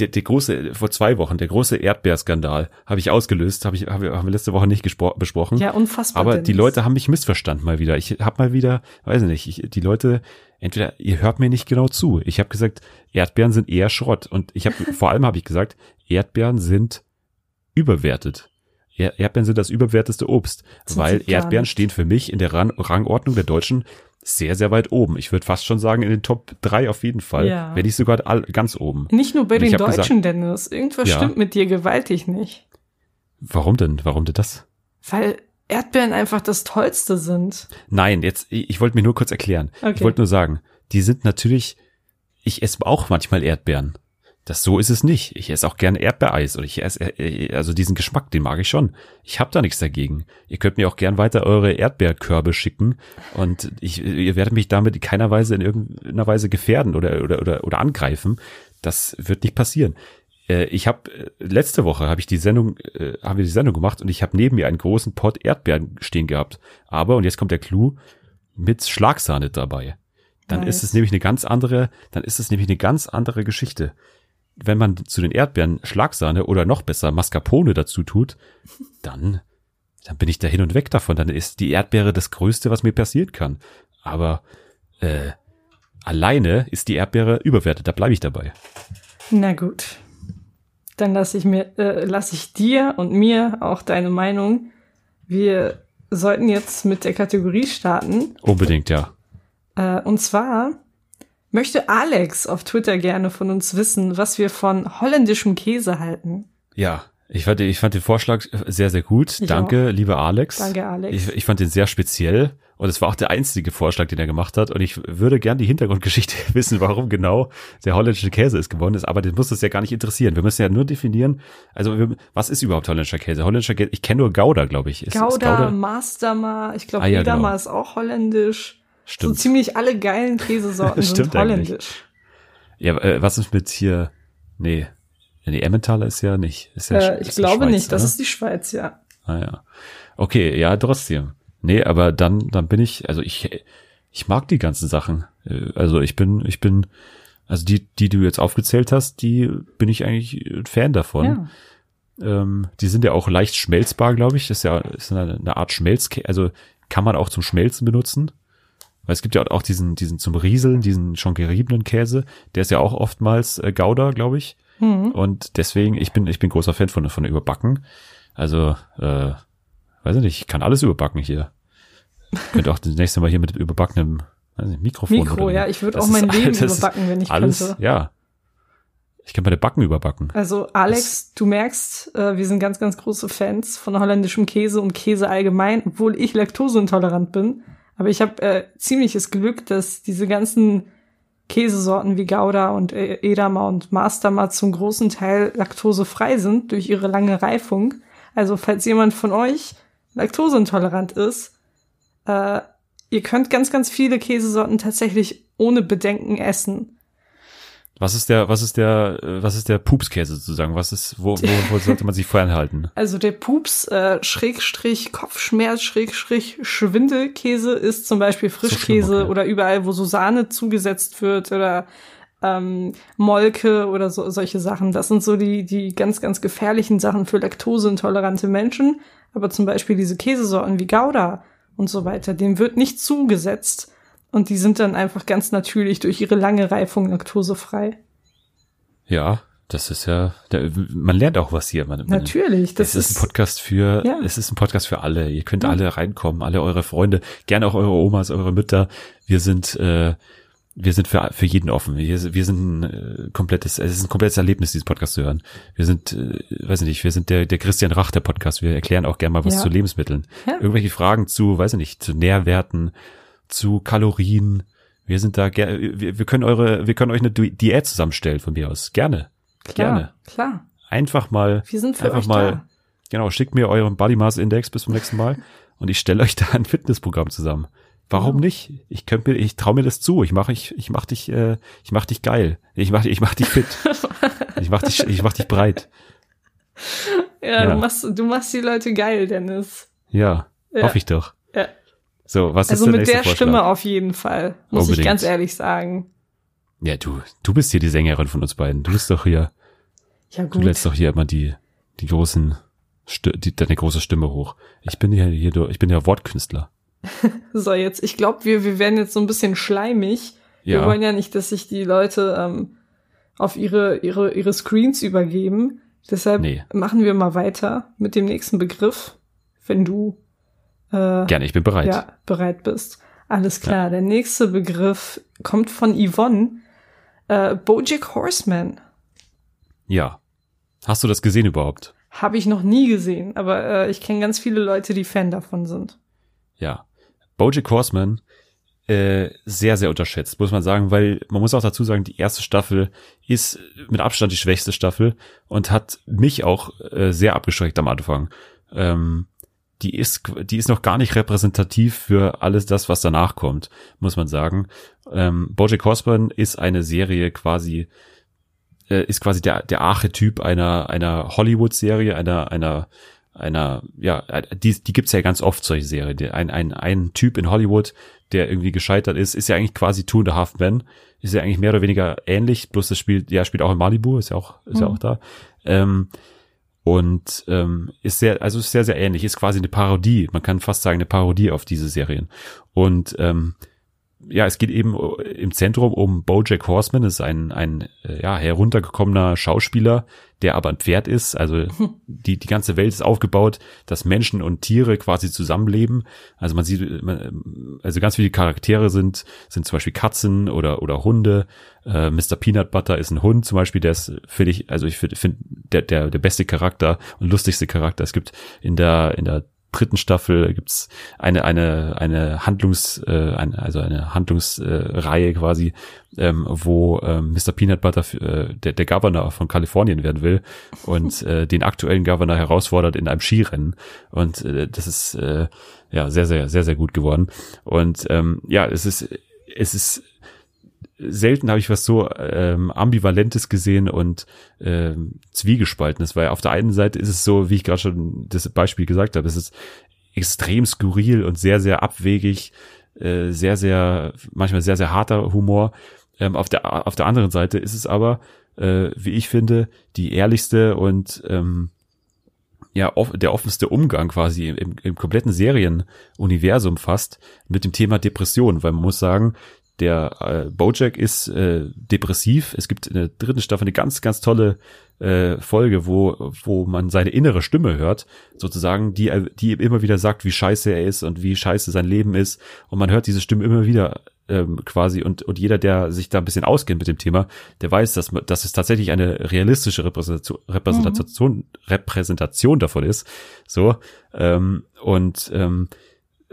der, der große, vor zwei Wochen, der große Erdbeerskandal habe ich ausgelöst, habe ich, habe, haben wir letzte Woche nicht besprochen. Ja, unfassbar. Aber die Dennis. Leute haben mich missverstanden mal wieder. Ich habe mal wieder, weiß nicht, ich, die Leute, entweder ihr hört mir nicht genau zu. Ich habe gesagt, Erdbeeren sind eher Schrott. Und ich habe vor allem habe ich gesagt, Erdbeeren sind überwertet. Er- Erdbeeren sind das überwerteste Obst, weil Erdbeeren stehen für mich in der Ran Rangordnung der Deutschen sehr, sehr weit oben. Ich würde fast schon sagen, in den Top drei auf jeden Fall. Ja. Wenn nicht sogar all, ganz oben. Nicht nur bei Und den Deutschen, Dennis. Irgendwas Ja. stimmt mit dir gewaltig nicht. Warum denn? Warum denn das? Weil Erdbeeren einfach das Tollste sind. Nein, jetzt, ich, ich wollte mir nur kurz erklären. Okay. Ich wollte nur sagen, die sind natürlich, ich esse auch manchmal Erdbeeren. Das so ist es nicht. Ich esse auch gerne Erdbeereis oder ich esse, äh, also diesen Geschmack, den mag ich schon. Ich habe da nichts dagegen. Ihr könnt mir auch gern weiter eure Erdbeerkörbe schicken und ich, ihr werdet mich damit in keiner Weise in irgendeiner Weise gefährden oder oder oder, oder angreifen. Das wird nicht passieren. Äh, Ich habe letzte Woche habe ich die Sendung, äh, haben wir die Sendung gemacht und ich habe neben mir einen großen Pot Erdbeeren stehen gehabt. Aber und jetzt kommt der Clou mit Schlagsahne dabei. Dann Nice. ist es nämlich eine ganz andere, dann ist es nämlich eine ganz andere Geschichte. Wenn man zu den Erdbeeren Schlagsahne oder noch besser Mascarpone dazu tut, dann, dann bin ich da hin und weg davon. Dann ist die Erdbeere das Größte, was mir passieren kann. Aber äh, alleine ist die Erdbeere überwertet. Da bleibe ich dabei. Na gut. Dann lasse ich mir, äh, lasse ich dir und mir auch deine Meinung. Wir sollten jetzt mit der Kategorie starten. Unbedingt, ja. Äh, und zwar möchte Alex auf Twitter gerne von uns wissen, was wir von holländischem Käse halten. Ja, ich fand, ich fand den Vorschlag sehr, sehr gut. Ich Danke, lieber Alex. Danke, Alex. Ich, ich fand den sehr speziell und es war auch der einzige Vorschlag, den er gemacht hat. Und ich würde gern die Hintergrundgeschichte wissen, warum genau der holländische Käse ist geworden ist. Aber das muss uns ja gar nicht interessieren. Wir müssen ja nur definieren, also wir, was ist überhaupt holländischer Käse? Holländischer Käse, ich kenne nur Gouda, glaube ich. Ist, ist Gouda, Masterma, ich glaube, Ah, ja, Edamer genau. ist auch holländisch. So Stimmt. ziemlich alle geilen Käsesorten sind Stimmt eigentlich. holländisch. Ja, äh, was ist mit hier? Nee, nee, Emmentaler ist ja nicht. Ist ja, Äh, ich ist glaube Schweiz, nicht, das oder? ist die Schweiz, ja. Ah ja. Okay, ja, trotzdem. Nee, aber dann, dann bin ich, also ich, ich mag die ganzen Sachen. Äh, Also ich bin, ich bin, also die, die du jetzt aufgezählt hast, die bin ich eigentlich Fan davon. ja. Ähm, die sind ja auch leicht schmelzbar, glaube ich. Das ist ja ist eine, eine Art Schmelzkäse, also kann man auch zum Schmelzen benutzen. Weil es gibt ja auch diesen, diesen zum Rieseln, diesen schon geriebenen Käse. Der ist ja auch oftmals äh, Gouda, glaube ich. Mhm. Und deswegen, ich bin, ich bin großer Fan von, von Überbacken. Also, äh, weiß ich nicht, ich kann alles überbacken hier. Könnte auch das nächste Mal hier mit überbackenem weiß nicht, Mikrofon. Mikro, oder ja, ich würde Das auch mein Leben das überbacken, wenn ich alles, könnte. ja. Ich kann meine Backen überbacken. Also Alex, du merkst, äh, wir sind ganz, ganz große Fans von holländischem Käse und Käse allgemein, obwohl ich laktoseintolerant bin. Aber ich habe äh, ziemliches Glück, dass diese ganzen Käsesorten wie Gouda und äh, Edamer und Masterma zum großen Teil laktosefrei sind durch ihre lange Reifung. Also falls jemand von euch laktoseintolerant ist, äh, ihr könnt ganz, ganz viele Käsesorten tatsächlich ohne Bedenken essen. Was ist der, was ist der, äh, was ist der Pupskäse sozusagen? Was ist, wo, wo, wo sollte man sich fernhalten? Also der Pups, äh, Schrägstrich, Kopfschmerz, Schrägstrich, Schwindelkäse ist zum Beispiel Frischkäse schlimm, okay. oder überall, wo so Sahne zugesetzt wird oder ähm, Molke oder so, solche Sachen. Das sind so die, die ganz, ganz gefährlichen Sachen für laktoseintolerante Menschen. Aber zum Beispiel diese Käsesorten wie Gouda und so weiter, dem wird nicht zugesetzt. Und die sind dann einfach ganz natürlich durch ihre lange Reifung laktosefrei. Ja, das ist ja, der, man lernt auch was hier. Man, Natürlich, das Das ist ein Podcast für, Ja. es ist ein Podcast für alle. Ihr könnt alle reinkommen, alle eure Freunde, gerne auch eure Omas, eure Mütter. Wir sind, äh, wir sind für, für jeden offen. Wir, wir sind ein äh, komplettes, es ist ein komplettes Erlebnis, dieses Podcast zu hören. Wir sind, äh, weiß ich nicht, wir sind der, der Christian Rach der Podcast. Wir erklären auch gerne mal was ja. zu Lebensmitteln. Ja. Irgendwelche Fragen zu, weiß ich nicht, zu Nährwerten, zu Kalorien. Wir sind da wir, wir können eure, wir können euch eine Diät zusammenstellen von mir aus. Gerne. Klar, gerne. Klar. Einfach mal, wir sind für einfach euch mal, da. genau, schickt mir euren Body Mass Index bis zum nächsten Mal und ich stelle euch da ein Fitnessprogramm zusammen. Warum ja. nicht? Ich könnte mir, ich traue mir das zu. Ich mache, ich, ich mach dich, äh, ich mach dich geil. Ich mach, ich mach dich fit. ich mach dich, ich mach dich breit. Ja, ja, Du, machst, du machst die Leute geil, Dennis. Ja, ja. hoffe ich doch. So, was also ist der mit der Vorschlag? Stimme auf jeden Fall, muss Unbedingt. ich ganz ehrlich sagen. Ja, du, du bist hier die Sängerin von uns beiden. Du bist doch hier, Ja du gut. lädst doch hier immer die, die großen, die, deine große Stimme hoch. Ich bin ja hier, ich bin ja Wortkünstler. So, jetzt, ich glaube, wir, wir werden jetzt so ein bisschen schleimig. Wir Ja. wollen ja nicht, dass sich die Leute ähm, auf ihre, ihre, ihre Screens übergeben. Deshalb Nee. machen wir mal weiter mit dem nächsten Begriff, wenn du äh, Gerne, ich bin bereit. ja, bereit bist. Alles klar. Der nächste Begriff kommt von Yvonne. Äh, Bojack Horseman. ja. Hast du das gesehen überhaupt? Habe ich noch nie gesehen, aber äh, ich kenne ganz viele Leute, die Fan davon sind. Ja. Bojack Horseman, äh, sehr, sehr unterschätzt, muss man sagen, weil man muss auch dazu sagen, die erste Staffel ist mit Abstand die schwächste Staffel und hat mich auch äh, sehr abgeschreckt am Anfang. Ähm, die ist, die ist noch gar nicht repräsentativ für alles das, was danach kommt, muss man sagen. Ähm, Bojack Horseman ist eine Serie quasi, äh, ist quasi der, der Archetyp einer, einer Hollywood-Serie, einer, einer, einer, ja, die, die gibt's ja ganz oft, solche Serien. Ein, ein, ein Typ in Hollywood, der irgendwie gescheitert ist, ist ja eigentlich quasi Two and a Half Men, ist ja eigentlich mehr oder weniger ähnlich, bloß das spielt, ja, spielt auch in Malibu, ist ja auch, ist ja Mhm. auch da. Ähm, und ähm, ist sehr, also ist sehr, sehr ähnlich, ist quasi eine Parodie, man kann fast sagen, eine Parodie auf diese Serien. Und ähm, ja, es geht eben im Zentrum um Bojack Horseman, das ist ein, ein äh, ja, heruntergekommener Schauspieler, der aber ein Pferd ist. Also die, die ganze Welt ist aufgebaut, dass Menschen und Tiere quasi zusammenleben. Also man sieht, man, also ganz viele Charaktere sind, sind zum Beispiel Katzen oder, oder Hunde. Äh, Mr. Peanut Butter ist ein Hund zum Beispiel, der ist, finde ich, also ich finde, find, der, der, der beste Charakter und lustigste Charakter. Es gibt in der, in der dritten Staffel gibt's eine eine eine Handlungs äh, eine, also eine Handlungsreihe äh, quasi ähm, wo ähm, Mr. Peanut Butter äh, der der Governor von Kalifornien werden will und äh, den aktuellen Governor herausfordert in einem Skirennen und äh, das ist äh, ja sehr sehr sehr sehr gut geworden und ähm, ja es ist es ist selten habe ich was so ähm, ambivalentes gesehen und ähm, zwiegespaltenes, weil auf der einen Seite ist es so, wie ich gerade schon das Beispiel gesagt habe, es ist extrem skurril und sehr sehr abwegig, äh, sehr sehr manchmal sehr sehr harter Humor. Ähm, auf der auf der anderen Seite ist es aber, äh, wie ich finde, die ehrlichste und ähm, ja, off der offenste Umgang quasi im, im kompletten Serienuniversum fast mit dem Thema Depression, weil man muss sagen, der äh, Bojack ist äh, depressiv. Es gibt in der dritten Staffel eine ganz, ganz tolle äh, Folge, wo, wo man seine innere Stimme hört, sozusagen, die, die ihm immer wieder sagt, wie scheiße er ist und wie scheiße sein Leben ist. Und man hört diese Stimme immer wieder ähm, quasi und, und jeder, der sich da ein bisschen auskennt mit dem Thema, der weiß, dass, man- dass es tatsächlich eine realistische Repräsentation, Repräsentation, Repräsentation davon ist. So. Ähm, und ähm,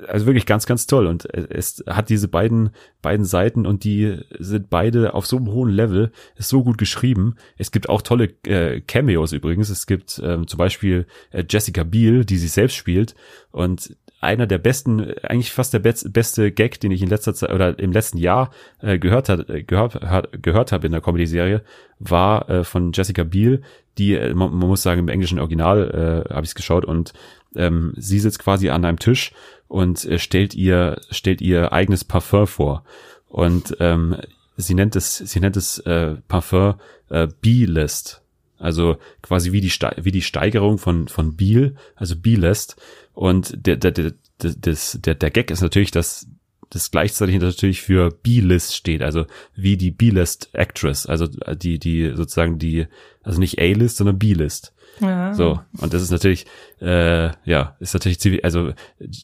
also wirklich ganz, ganz toll. Und es hat diese beiden, beiden Seiten und die sind beide auf so einem hohen Level, ist so gut geschrieben. Es gibt auch tolle äh, Cameos übrigens. Es gibt ähm, zum Beispiel äh, Jessica Biel, die sich selbst spielt und einer der besten, eigentlich fast der best, beste Gag, den ich in letzter Zeit oder im letzten Jahr äh, gehört hat, äh, gehört, hat, gehört habe in der Comedy-Serie, war äh, von Jessica Biel, die, äh, man, man muss sagen, im englischen Original äh, habe ich es geschaut und ähm, sie sitzt quasi an einem Tisch und äh, stellt ihr stellt ihr eigenes Parfum vor. Und ähm, sie nennt es sie nennt es äh, Parfum äh, B-List. Also quasi wie die Ste wie die Steigerung von von Beal also B-List. Und der der der der, das, der der Gag ist natürlich dass das gleichzeitig natürlich für B-List steht, also wie die B-List Actress, also die, die sozusagen die, also nicht A-List, sondern B-List. Ja. So, und das ist natürlich, äh, ja, ist natürlich ziemlich, also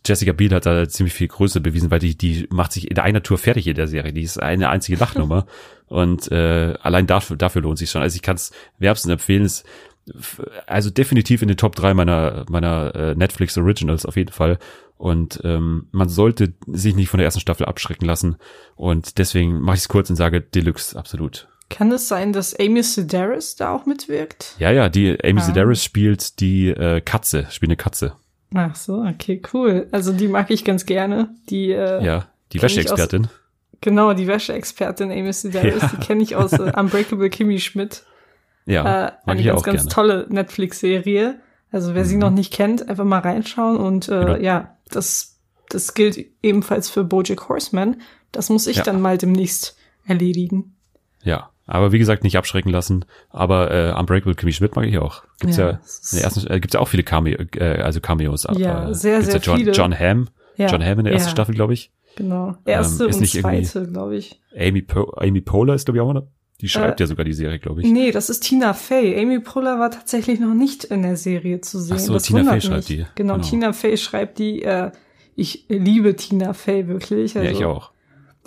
Jessica Biel hat da ziemlich viel Größe bewiesen, weil die, die macht sich in einer Tour fertig in der Serie. Die ist eine einzige Lachnummer. und äh, allein dafür, dafür lohnt sich schon. Also ich kann es wärmstens empfehlen, ist also definitiv in den Top 3 meiner, meiner äh, Netflix Originals auf jeden Fall. Und ähm, man sollte sich nicht von der ersten Staffel abschrecken lassen. Und deswegen mache ich es kurz und sage Deluxe, absolut. Kann es sein, dass Amy Sedaris da auch mitwirkt? Ja, ja, die Amy Ah. Sedaris spielt die äh, Katze, spielt eine Katze. Ach so, okay, cool. Also die mag ich ganz gerne. Die äh, Ja, die Wäscheexpertin. genau die Wäscheexpertin Amy Sedaris, Ja. die kenne ich aus äh, Unbreakable Kimmy Schmidt. Ja, äh, mag eine ich ganz, auch ganz gerne. tolle Netflix-Serie. Also wer sie Mhm. noch nicht kennt, einfach mal reinschauen und äh, Genau. ja, das, das gilt ebenfalls für Bojack Horseman. Das muss ich Ja. dann mal demnächst erledigen. Ja, aber wie gesagt, nicht abschrecken lassen. Aber äh, Unbreakable Kimmy Schmidt mag ich auch. Gibt's ja, Ja, in der ersten, äh, gibt's ja auch viele Cameo, äh, also Cameos. Ja, äh, sehr, gibt's sehr ja John, viele. John Hamm, Ja, John Hamm in der ersten Staffel, glaube ich. Genau. Erste Ähm, ist und nicht zweite, glaube ich. Amy, po Amy Poehler ist, glaube ich, auch noch. Die schreibt Äh, ja sogar die Serie, glaube ich. Nee, das ist Tina Fey. Amy Poehler war tatsächlich noch nicht in der Serie zu sehen. Ach so, das Tina Fey schreibt mich. die. Genau, Genau. Tina Fey schreibt die. Äh, ich liebe Tina Fey wirklich. Also, ja, ich auch.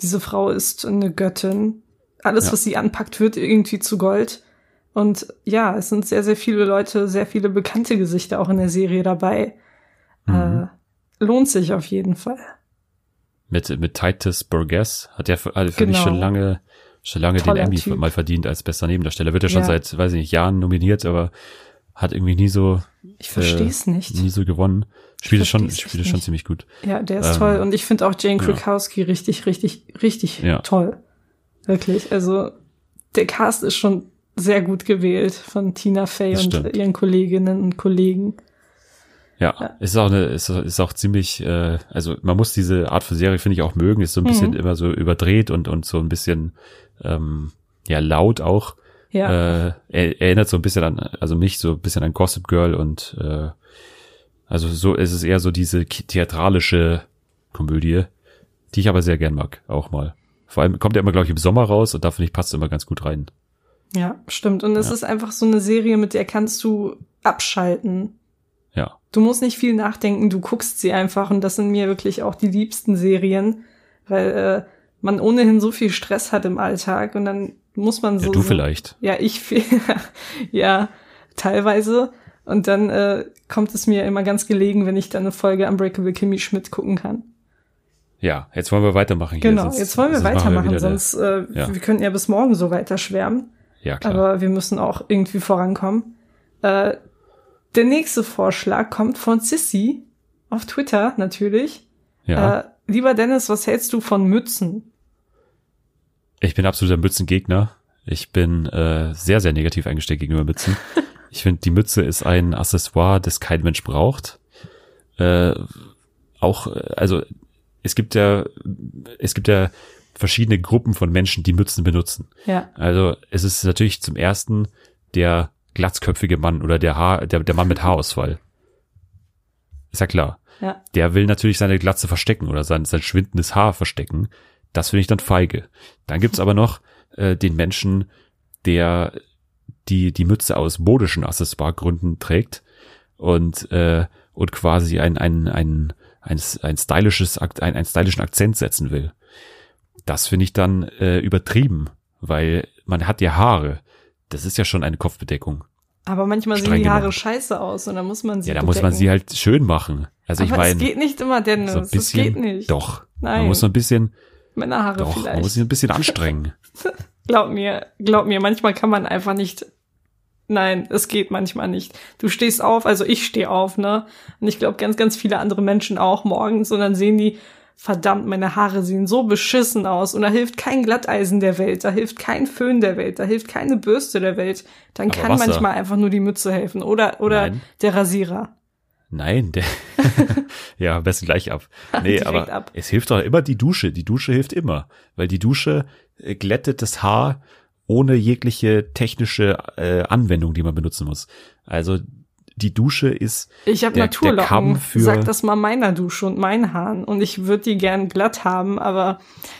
Diese Frau ist eine Göttin. Alles, Ja. was sie anpackt, wird irgendwie zu Gold. Und ja, es sind sehr, sehr viele Leute, sehr viele bekannte Gesichter auch in der Serie dabei. Mhm. Äh, lohnt sich auf jeden Fall. Mit, mit Titus Burgess hat der für, also für mich Genau. schon lange, schon lange den Toller Emmy Typ. mal verdient als bester Nebendarsteller. Wird ja schon Ja. seit, weiß ich nicht, Jahren nominiert, aber hat irgendwie nie so, Ich verstehe es nicht. nie so gewonnen. Spielt es schon, spielt es schon ziemlich gut. Ja, der ist Ähm, toll. Und ich finde auch Jane ja. Krakowski richtig, richtig, richtig Ja. toll. Wirklich. Also der Cast ist schon sehr gut gewählt von Tina Fey Das und stimmt. ihren Kolleginnen und Kollegen. Ja, Ja. ist auch eine, ist, ist auch ziemlich, äh, also man muss diese Art von Serie, finde ich, auch mögen. Ist so ein bisschen Mhm. immer so überdreht und, und so ein bisschen, ähm, ja, laut auch. Ja, Äh, er, erinnert so ein bisschen an, also mich so ein bisschen an Gossip Girl und äh, also so ist es eher so diese theatralische Komödie, die ich aber sehr gern mag, auch mal. Vor allem kommt er immer, glaube ich, im Sommer raus und da finde ich, passt es immer ganz gut rein. ja, stimmt. Und es Ja. ist einfach so eine Serie, mit der kannst du abschalten. Ja. Du musst nicht viel nachdenken, du guckst sie einfach und das sind mir wirklich auch die liebsten Serien, weil äh, man ohnehin so viel Stress hat im Alltag und dann muss man so. ja, du vielleicht. Ja, ich ja, teilweise. Und dann äh, kommt es mir immer ganz gelegen, wenn ich dann eine Folge Unbreakable Kimmy Schmidt gucken kann. Ja, jetzt wollen wir weitermachen hier. Genau, sonst- jetzt wollen wir weitermachen, eine- sonst äh, ja. wir könnten ja bis morgen so weiter schwärmen. Ja, klar. Aber wir müssen auch irgendwie vorankommen. Äh, der nächste Vorschlag kommt von Sissy auf Twitter natürlich. ja. Äh, lieber Dennis, was hältst du von Mützen? Ich bin absoluter Mützengegner. Ich bin äh, sehr, sehr negativ eingestellt gegenüber Mützen. ich finde, die Mütze ist ein Accessoire, das kein Mensch braucht. Äh, auch, äh, also es gibt ja, es gibt ja verschiedene Gruppen von Menschen, die Mützen benutzen. Ja, Also es ist natürlich zum ersten der glatzköpfige Mann oder der Haar, der, der Mann mit Haarausfall. Ist ja klar. ja, Der will natürlich seine Glatze verstecken oder sein, sein schwindendes Haar verstecken. Das finde ich dann feige. Dann gibt's aber noch äh, den Menschen, der die, die Mütze aus modischen Accessoiregründen trägt und, äh, und quasi ein, ein, ein, ein, ein stylisches, ein, einen stylischen Akzent setzen will. Das finde ich dann äh, übertrieben, weil man hat ja Haare. Das ist ja schon eine Kopfbedeckung. aber manchmal sehen die Haare genommen. scheiße aus und dann muss man sie Ja, da muss man sie halt schön machen. Also ich Aber es meine, geht nicht immer, Dennis. so ein es geht nicht. doch. Nein. Man muss so ein bisschen, Männerhaare doch, man vielleicht. muss sich ein bisschen anstrengen. Glaub mir, glaub mir, manchmal kann man einfach nicht. Nein, es geht manchmal nicht. Du stehst auf, also ich stehe auf, ne? Und ich glaube ganz, ganz viele andere Menschen auch morgens und dann sehen die, verdammt, meine Haare sehen so beschissen aus und da hilft kein Glatteisen der Welt, da hilft kein Föhn der Welt, da hilft keine Bürste der Welt. Dann Aber kann Wasser. manchmal einfach nur die Mütze helfen oder oder Nein. der Rasierer. Nein, der, ja, am besten gleich ab. Nee, aber ab. es hilft doch immer die Dusche. Die Dusche hilft immer, weil die Dusche äh, glättet das Haar ohne jegliche technische äh, Anwendung, die man benutzen muss. Also die Dusche ist Ich habe Der- der Naturlocken. Kamm für- Sag das mal meiner Dusche und meinen Haaren. Und ich würde die gern glatt haben. Aber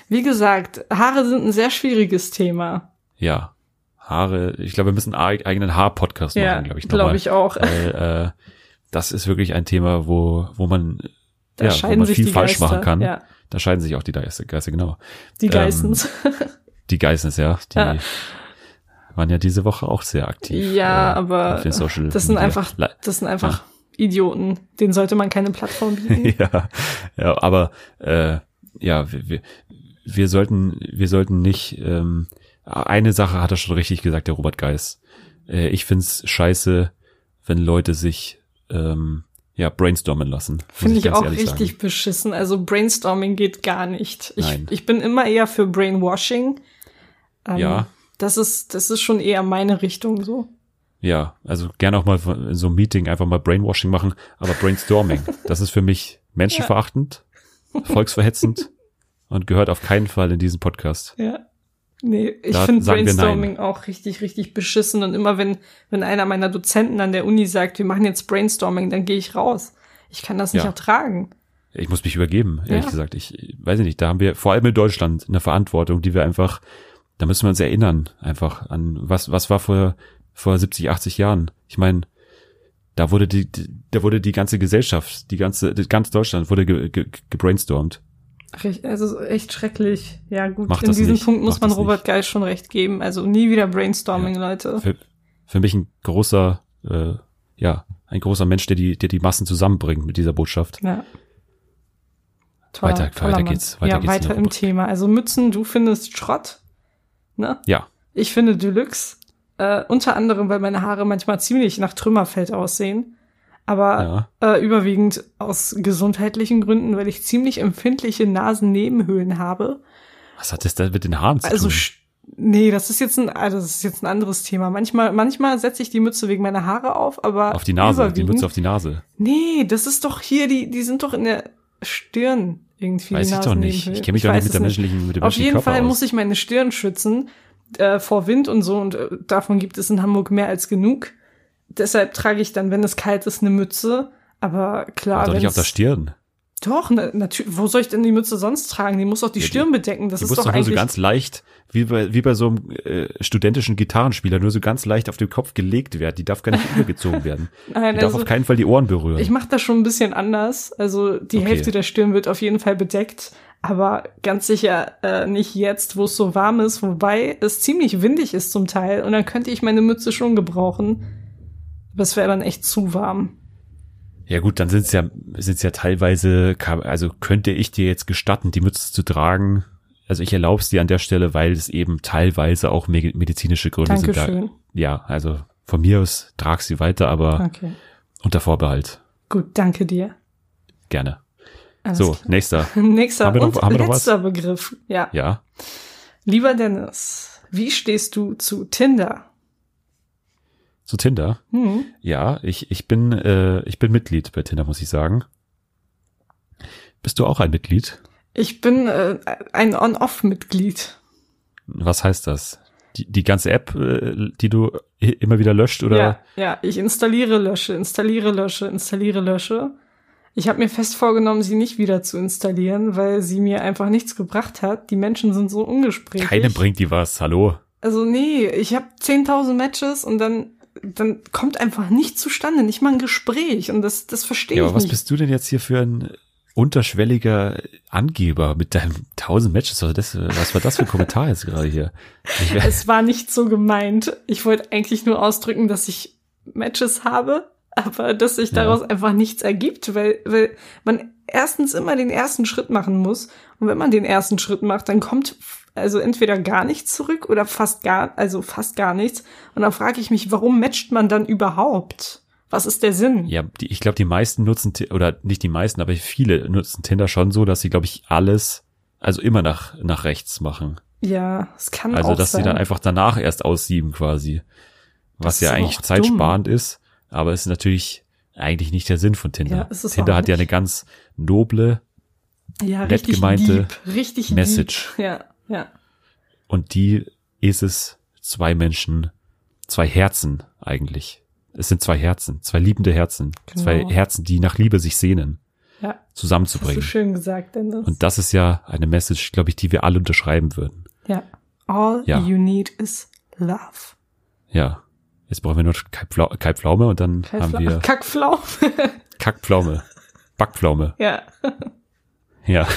wie gesagt, Haare sind ein sehr schwieriges Thema. ja Haare, ich glaube, wir müssen einen eigenen Haar-Podcast machen, Ja, glaube ich. glaube ich auch. Weil, äh, das ist wirklich ein Thema, wo, wo man, Da ja, wo man viel falsch Geister. machen kann. Ja, Da scheiden sich auch die Geister, Geister genau. die Ähm, Geissens. Die Geissens, ja. Die Ja. waren ja diese Woche auch sehr aktiv. Ja, äh, aber das sind Media. einfach, Le- das sind einfach Idioten. Denen sollte man keine Plattform bieten. ja, ja, aber äh, ja, wir, wir, wir sollten, wir sollten nicht. Ähm, eine Sache hat er schon richtig gesagt, der Robert Geis. Äh, ich find's scheiße, wenn Leute sich ähm, ja brainstormen lassen. Finde ich ganz auch richtig sagen. beschissen. Also Brainstorming geht gar nicht. Ich, Nein. ich bin immer eher für Brainwashing. Ähm, Ja. Das ist, das ist schon eher meine Richtung so. Ja, also gerne auch mal in so einem Meeting einfach mal Brainwashing machen, aber Brainstorming, das ist für mich menschenverachtend, volksverhetzend und gehört auf keinen Fall in diesen Podcast. Ja. Nee, ich finde Brainstorming auch richtig, richtig beschissen. Und immer wenn, wenn einer meiner Dozenten an der Uni sagt, wir machen jetzt Brainstorming, dann gehe ich raus. Ich kann das nicht Ja. ertragen. Ich muss mich übergeben, ehrlich Ja. gesagt. Ich weiß nicht, da haben wir vor allem in Deutschland eine Verantwortung, die wir einfach, da müssen wir uns erinnern, einfach an was, was war vor, vor 70, 80 Jahren. Ich meine, da wurde die, die, da wurde die ganze Gesellschaft, die ganze, ganz Deutschland wurde ge, ge, gebrainstormt. Also echt schrecklich. Ja, gut. Mach In diesem nicht. Punkt muss Mach man Robert. Geis schon recht geben. Also nie wieder Brainstorming, Leute. Für, für mich ein großer, äh, ja, ein großer Mensch, der die, der die Massen zusammenbringt mit dieser Botschaft. Ja. Toller, Weiter- toller weiter Mann. geht's, weiter ja, geht's weiter im. Thema. Also Mützen, du findest Schrott. Ne? Ja, Ich finde Deluxe. Äh, unter anderem, weil meine Haare manchmal ziemlich nach Trümmerfeld aussehen. Aber ja. äh, überwiegend aus gesundheitlichen Gründen, weil ich ziemlich empfindliche Nasennebenhöhlen habe. Was hat das denn mit den Haaren zu Also tun? sch- nee, das ist jetzt ein, also das ist jetzt ein anderes Thema. Manchmal, manchmal setze ich die Mütze wegen meiner Haare auf, aber Auf die Nase, die Mütze auf die Nase. Nee, das ist doch hier die, die sind doch in der Stirn irgendwie. Weiß ich doch nicht. Ich kenne mich doch nicht mit, der menschlichen, mit dem Auf jeden Körper Fall aus. muss ich meine Stirn schützen äh, vor Wind und so und äh, davon gibt es in Hamburg mehr als genug. Deshalb trage ich dann, wenn es kalt ist, eine Mütze. Aber klar, doch nicht auf der Stirn. Doch, na, natürlich. Wo soll ich denn die Mütze sonst tragen? Die muss doch die Ja, die- Stirn bedecken. Das Die ist muss doch nur so ganz leicht, wie bei, wie bei so einem äh, studentischen Gitarrenspieler, nur so ganz leicht auf den Kopf gelegt werden. Die darf gar nicht übergezogen werden. Nein, Die darf also- auf keinen Fall die Ohren berühren. Ich mache das schon ein bisschen anders. Also die Okay. Hälfte der Stirn wird auf jeden Fall bedeckt, aber ganz sicher äh, nicht jetzt, wo es so warm ist, wobei es ziemlich windig ist zum Teil und dann könnte ich meine Mütze schon gebrauchen. Aber es wäre dann echt zu warm. Ja gut, dann sind es ja, sind's ja teilweise, also könnte ich dir jetzt gestatten, die Mütze zu tragen. Also ich erlaube es dir an der Stelle, weil es eben teilweise auch me- medizinische Gründe sind. Dankeschön. Da, ja, also von mir aus trag sie weiter, aber Okay. unter Vorbehalt. Gut, danke dir. Gerne. Alles so, klar. nächster. Nächster Haben wir noch- und haben wir noch was? letzter Begriff. Ja. Ja. Lieber Dennis, wie stehst du zu Tinder? Zu Tinder. Hm. Ja, ich, ich bin, äh, ich bin Mitglied bei Tinder, muss ich sagen. Bist du auch ein Mitglied? Ich bin äh, ein On-Off-Mitglied. Was heißt das? Die, die ganze App, äh, die du immer wieder löscht oder? Ja, ja, ich installiere, lösche, installiere, lösche, installiere, lösche. Ich habe mir fest vorgenommen, sie nicht wieder zu installieren, weil sie mir einfach nichts gebracht hat. Die Menschen sind so ungesprächig. Keine bringt die was, hallo? Also nee, ich habe 10.000 Matches und dann dann kommt einfach nichts zustande, nicht mal ein Gespräch und das das verstehe Ja, ich aber was nicht. bist du denn jetzt hier für ein unterschwelliger Angeber mit deinem 1000 Matches? Also das, was war das für ein Kommentar jetzt gerade hier? Es war nicht so gemeint. Ich wollte eigentlich nur ausdrücken, dass ich Matches habe, aber dass sich Ja. daraus einfach nichts ergibt, weil, weil man erstens immer den ersten Schritt machen muss. Und wenn man den ersten Schritt macht, dann kommt also entweder gar nichts zurück oder fast gar, also fast gar nichts. Und dann frage ich mich, warum matcht man dann überhaupt? Was ist der Sinn? ja, die, ich glaube, die meisten nutzen, oder nicht die meisten, aber viele nutzen Tinder schon so, dass sie, glaube ich, alles, also immer nach, nach rechts machen. Ja, es kann Also, auch dass sein. sie dann einfach danach erst aussieben quasi. Was ja eigentlich zeitsparend ist, aber es ist natürlich eigentlich nicht der Sinn von Tinder. Ja, Tinder hat ja eine ganz noble ja, nett gemeinte richtig Message. Deep. Ja, ja. und die ist es zwei Menschen, zwei Herzen eigentlich. Es sind zwei Herzen, zwei liebende Herzen, Genau. zwei Herzen, die nach Liebe sich sehnen, Ja, hast du zusammenzubringen. schön gesagt, Dennis. Und das ist ja eine Message, glaube ich, die wir alle unterschreiben würden. Ja. All Ja. you need is love. Ja. Jetzt brauchen wir nur Kalbpflaume, Kalbpflaume und dann Kalbpfla- haben wir Kackpflaume. Kackpflaume. Backpflaume. ja. Ja.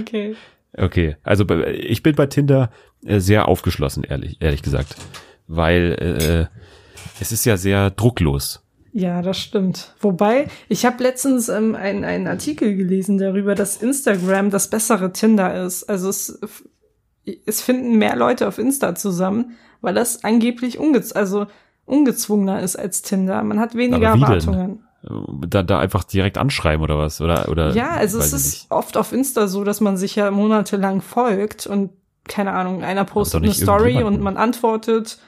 Okay. Okay. Also ich bin bei Tinder äh, sehr aufgeschlossen, ehrlich, ehrlich gesagt. Weil äh, es ist ja sehr drucklos. Ja, das stimmt. Wobei, ich habe letztens ähm, einen, einen Artikel gelesen darüber, dass Instagram das bessere Tinder ist. Also es, es finden mehr Leute auf Insta zusammen, weil das angeblich ungez also ungezwungener ist als Tinder. Man hat weniger denn? Da, da einfach direkt anschreiben oder was? Oder, oder Ja, also es ist oft auf Insta so, dass man sich ja monatelang folgt und keine Ahnung, einer postet eine Story und man antwortet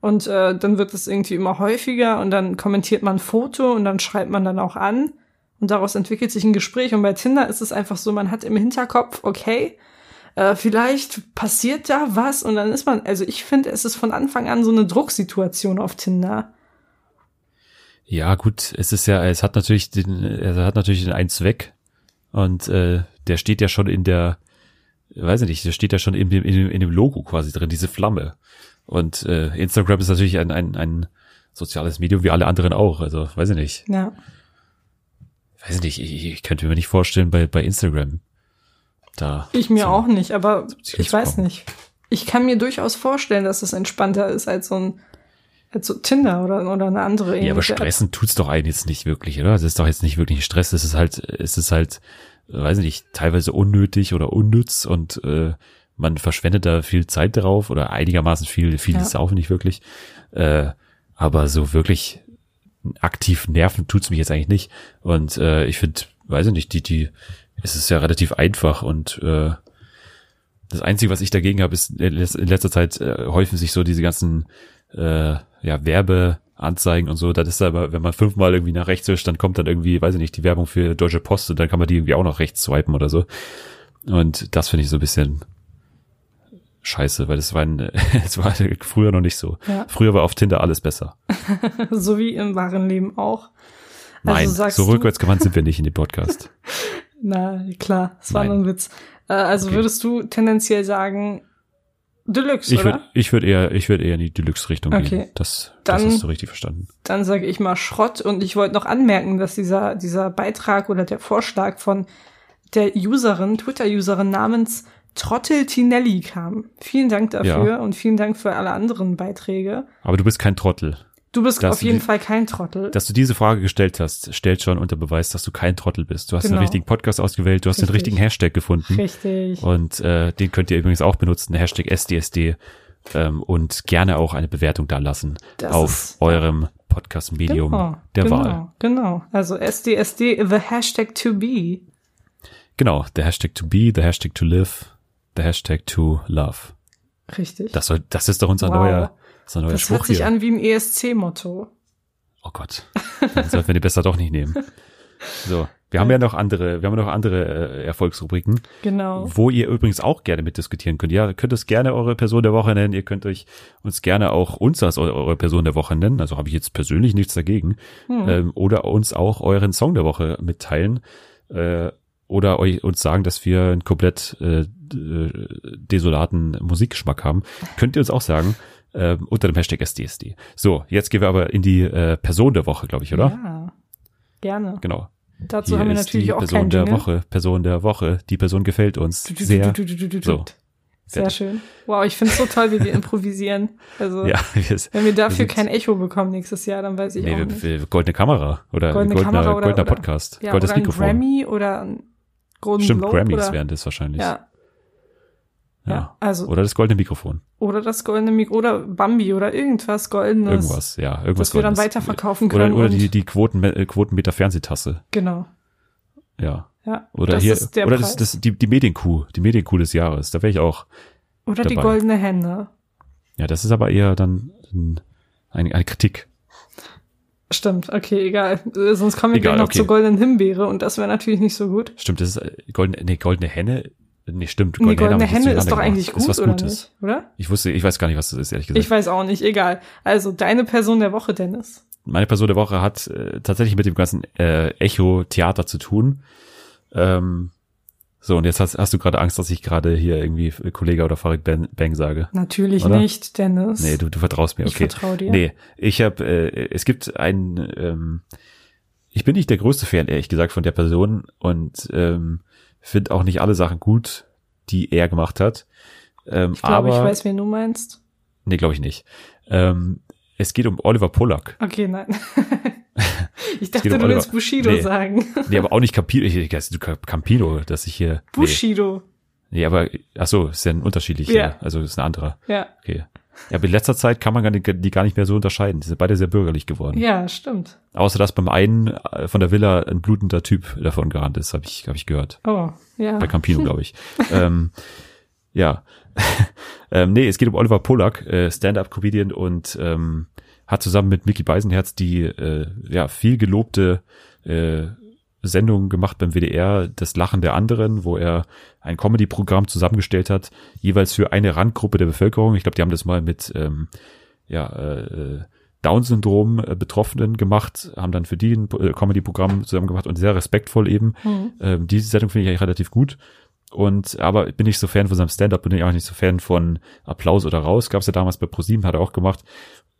und äh, dann wird es irgendwie immer häufiger und dann kommentiert man ein Foto und dann schreibt man dann auch an und daraus entwickelt sich ein Gespräch und bei Tinder ist es einfach so, man hat im Hinterkopf, okay, äh, vielleicht passiert da was und dann ist man, also ich finde, es ist von Anfang an so eine Drucksituation auf Tinder. Ja, gut, es ist ja, es hat natürlich den, es hat natürlich den einen Zweck und äh, der steht ja schon in der, weiß ich nicht, der steht ja schon in dem, in dem, in dem Logo quasi drin, diese Flamme. Und äh, Instagram ist natürlich ein, ein, ein soziales Medium wie alle anderen auch. Also, weiß ich nicht. Ja. Weiß ich nicht, ich, ich könnte mir nicht vorstellen, bei, bei Instagram da. Ich mir so- auch nicht, aber ich weiß nicht. Ich kann mir durchaus vorstellen, dass es entspannter ist als so ein so Tinder oder, oder eine andere Ja, aber ähnliche App. stressen tut's doch einen jetzt nicht wirklich, oder? Das ist doch jetzt nicht wirklich Stress. Es ist halt, es ist halt, äh, weiß ich nicht, teilweise unnötig oder unnütz und äh, man verschwendet da viel Zeit drauf oder einigermaßen viel, viel Ja. ist auch nicht wirklich. Äh, aber so wirklich aktiv nerven tut's mich jetzt eigentlich nicht. Und äh, ich finde, weiß ich nicht, die, die, es ist ja relativ einfach und äh, das Einzige, was ich dagegen habe, ist in letz- in letzter Zeit äh, häufen sich so diese ganzen äh, ja, Werbeanzeigen und so. Das ist aber, wenn man fünfmal irgendwie nach rechts wischt, dann kommt dann irgendwie, weiß ich nicht, die Werbung für Deutsche Post und dann kann man die irgendwie auch noch rechts swipen oder so. Und das finde ich so ein bisschen scheiße, weil das war, ein, das war früher noch nicht so. Ja. Früher war auf Tinder alles besser. so wie im wahren Leben auch. Nein, also sagst so rückwärtsgewandt sind wir nicht in dem Podcast. Na, klar, es war Nein. nur ein Witz. Äh, also Okay. würdest du tendenziell sagen Deluxe, Ich oder? würde ich würd eher, ich würde eher in die Deluxe-Richtung Okay. gehen. Das, das Dann- hast du richtig verstanden. Dann sage ich mal Schrott und ich wollte noch anmerken, dass dieser dieser Beitrag oder der Vorschlag von der Userin, Twitter-Userin namens Trottel Tinelli kam. Vielen Dank dafür Ja. und vielen Dank für alle anderen Beiträge. Aber du bist kein Trottel. Du bist auf jeden Fall kein Trottel. Dass du diese Frage gestellt hast, stellt schon unter Beweis, dass du kein Trottel bist. Du hast Genau. den richtigen Podcast ausgewählt, du hast den Richtig. richtigen Hashtag gefunden. Richtig. Und äh, den könnt ihr übrigens auch benutzen, Hashtag SDSD. Ähm, und gerne auch eine Bewertung da lassen Das auf eurem Podcast-Medium genau, der genau, Wahl. Genau. Also SDSD, the hashtag to be. Genau, der Hashtag to be, der Hashtag to live, der Hashtag to love. Richtig. Das, soll, das ist doch unser Wow. neuer, neuer das Spruch hört sich hier. an wie ein ESC-Motto. Oh Gott, dann sollten wir die besser doch nicht nehmen. So, wir haben ja noch andere, wir haben noch andere äh, Erfolgsrubriken. Genau. wo ihr übrigens auch gerne mitdiskutieren könnt. Ja, ihr könnt es gerne eure Person der Woche nennen. Ihr könnt euch uns gerne auch uns als eu- eure Person der Woche nennen. Also habe ich jetzt persönlich nichts dagegen. Hm. Ähm, oder uns auch euren Song der Woche mitteilen. Äh, oder euch uns sagen, dass wir einen komplett äh, d- desolaten Musikgeschmack haben. Könnt ihr uns auch sagen. Äh, unter dem Hashtag SDSD. So, jetzt gehen wir aber in die äh, Person der Woche, glaube ich, oder? Ja. Gerne. Genau. Dazu Hier haben wir ist natürlich die auch Person der Jingle. Woche. Person der Woche. Die Person gefällt uns sehr. So. Sehr Fertig. schön. Wow, ich finde es so toll, wie wir improvisieren. Also, Ja, wir, wenn wir dafür sind- kein Echo bekommen nächstes Jahr, dann weiß ich Nee, auch wir, nicht. wir, goldene Kamera oder Goldene goldener, Kamera oder- goldener oder- Podcast, Ja, goldenes oder ein Mikrofon. Grammy oder ein Golden Stimmt, Globe Grammys oder, wären das wahrscheinlich. ja, Ja. ja, also Oder das goldene Mikrofon. oder das goldene Mikro oder Bambi oder irgendwas goldenes, Irgendwas, ja, irgendwas das wir dann Goldenes. weiterverkaufen Oder, können. oder und, die, die Quoten, äh, Quotenmeter Fernsehtasse. genau, Ja. ja. Oder das hier, ist der oder Preis. das, das, die, die Medienkuh, die Medienkuh des Jahres. Da wäre ich auch. oder die dabei. goldene Henne. Ja, das ist aber eher dann ein, eine Kritik. Stimmt, okay, egal. Äh, Sonst kommen wir Egal, noch okay. zur goldenen Himbeere und das wäre natürlich nicht so gut. Stimmt, das ist äh, goldene, nee, goldene Henne. Nee, stimmt. Nee, goldene hab ich jetzt Henne ist doch durcheinander eigentlich gemacht. gut, ist was oder Gutes. nicht? Oder? Ich wusste, ich weiß gar nicht, was das ist, ehrlich gesagt. Ich weiß auch nicht, egal. Also, deine Person der Woche, Dennis. meine Person der Woche hat äh, tatsächlich mit dem ganzen äh, Echo-Theater zu tun. Ähm, So, und jetzt hast, hast du gerade Angst, dass ich gerade hier irgendwie Kollege oder Farid Bang, Bang sage. Natürlich oder? nicht, Dennis. Nee, du, du vertraust mir, okay. Ich vertraue dir. Nee, ich habe, äh, es gibt ein, ähm, ich bin nicht der größte Fan, ehrlich gesagt, von der Person und ähm, finde auch nicht alle Sachen gut, die er gemacht hat. Ähm, ich glaube, ich weiß, wen du meinst. Nee, glaube ich nicht. Ähm, es geht um Oliver Pollack. Okay, nein. ich dachte, um du willst Bushido nee. sagen. nee, aber auch nicht Campino. Ich, ich, du Campino, dass ich hier. Bushido. Nee, nee aber, ach so, ist ja ein unterschiedlicher. Ja. Also ist ein anderer. Ja. Okay. Ja, aber in letzter Zeit kann man die gar nicht mehr so unterscheiden. Die sind beide sehr bürgerlich geworden. Ja, stimmt. Außer dass beim einen äh, von der Villa ein blutender Typ davon gerannt ist, habe ich, hab ich gehört. Oh, ja. Bei Campino, glaube ich. ähm, ja. ähm, nee, es geht um Oliver Pollack, äh, Stand-up-Comedian und ähm, hat zusammen mit Mickey Beisenherz die äh, ja viel gelobte äh, Sendung gemacht beim WDR, das Lachen der anderen, wo er ein Comedy-Programm zusammengestellt hat, jeweils für eine Randgruppe der Bevölkerung. Ich glaube, die haben das mal mit ähm, ja, äh, Down-Syndrom äh, Betroffenen gemacht, haben dann für die ein äh, Comedy-Programm zusammen gemacht und sehr respektvoll eben. Mhm. Ähm, diese Sendung finde ich eigentlich relativ gut. Und aber bin ich so Fan von seinem Stand-up, bin ich auch nicht so Fan von Applaus oder raus. Gab es ja damals bei ProSieben, hat er auch gemacht.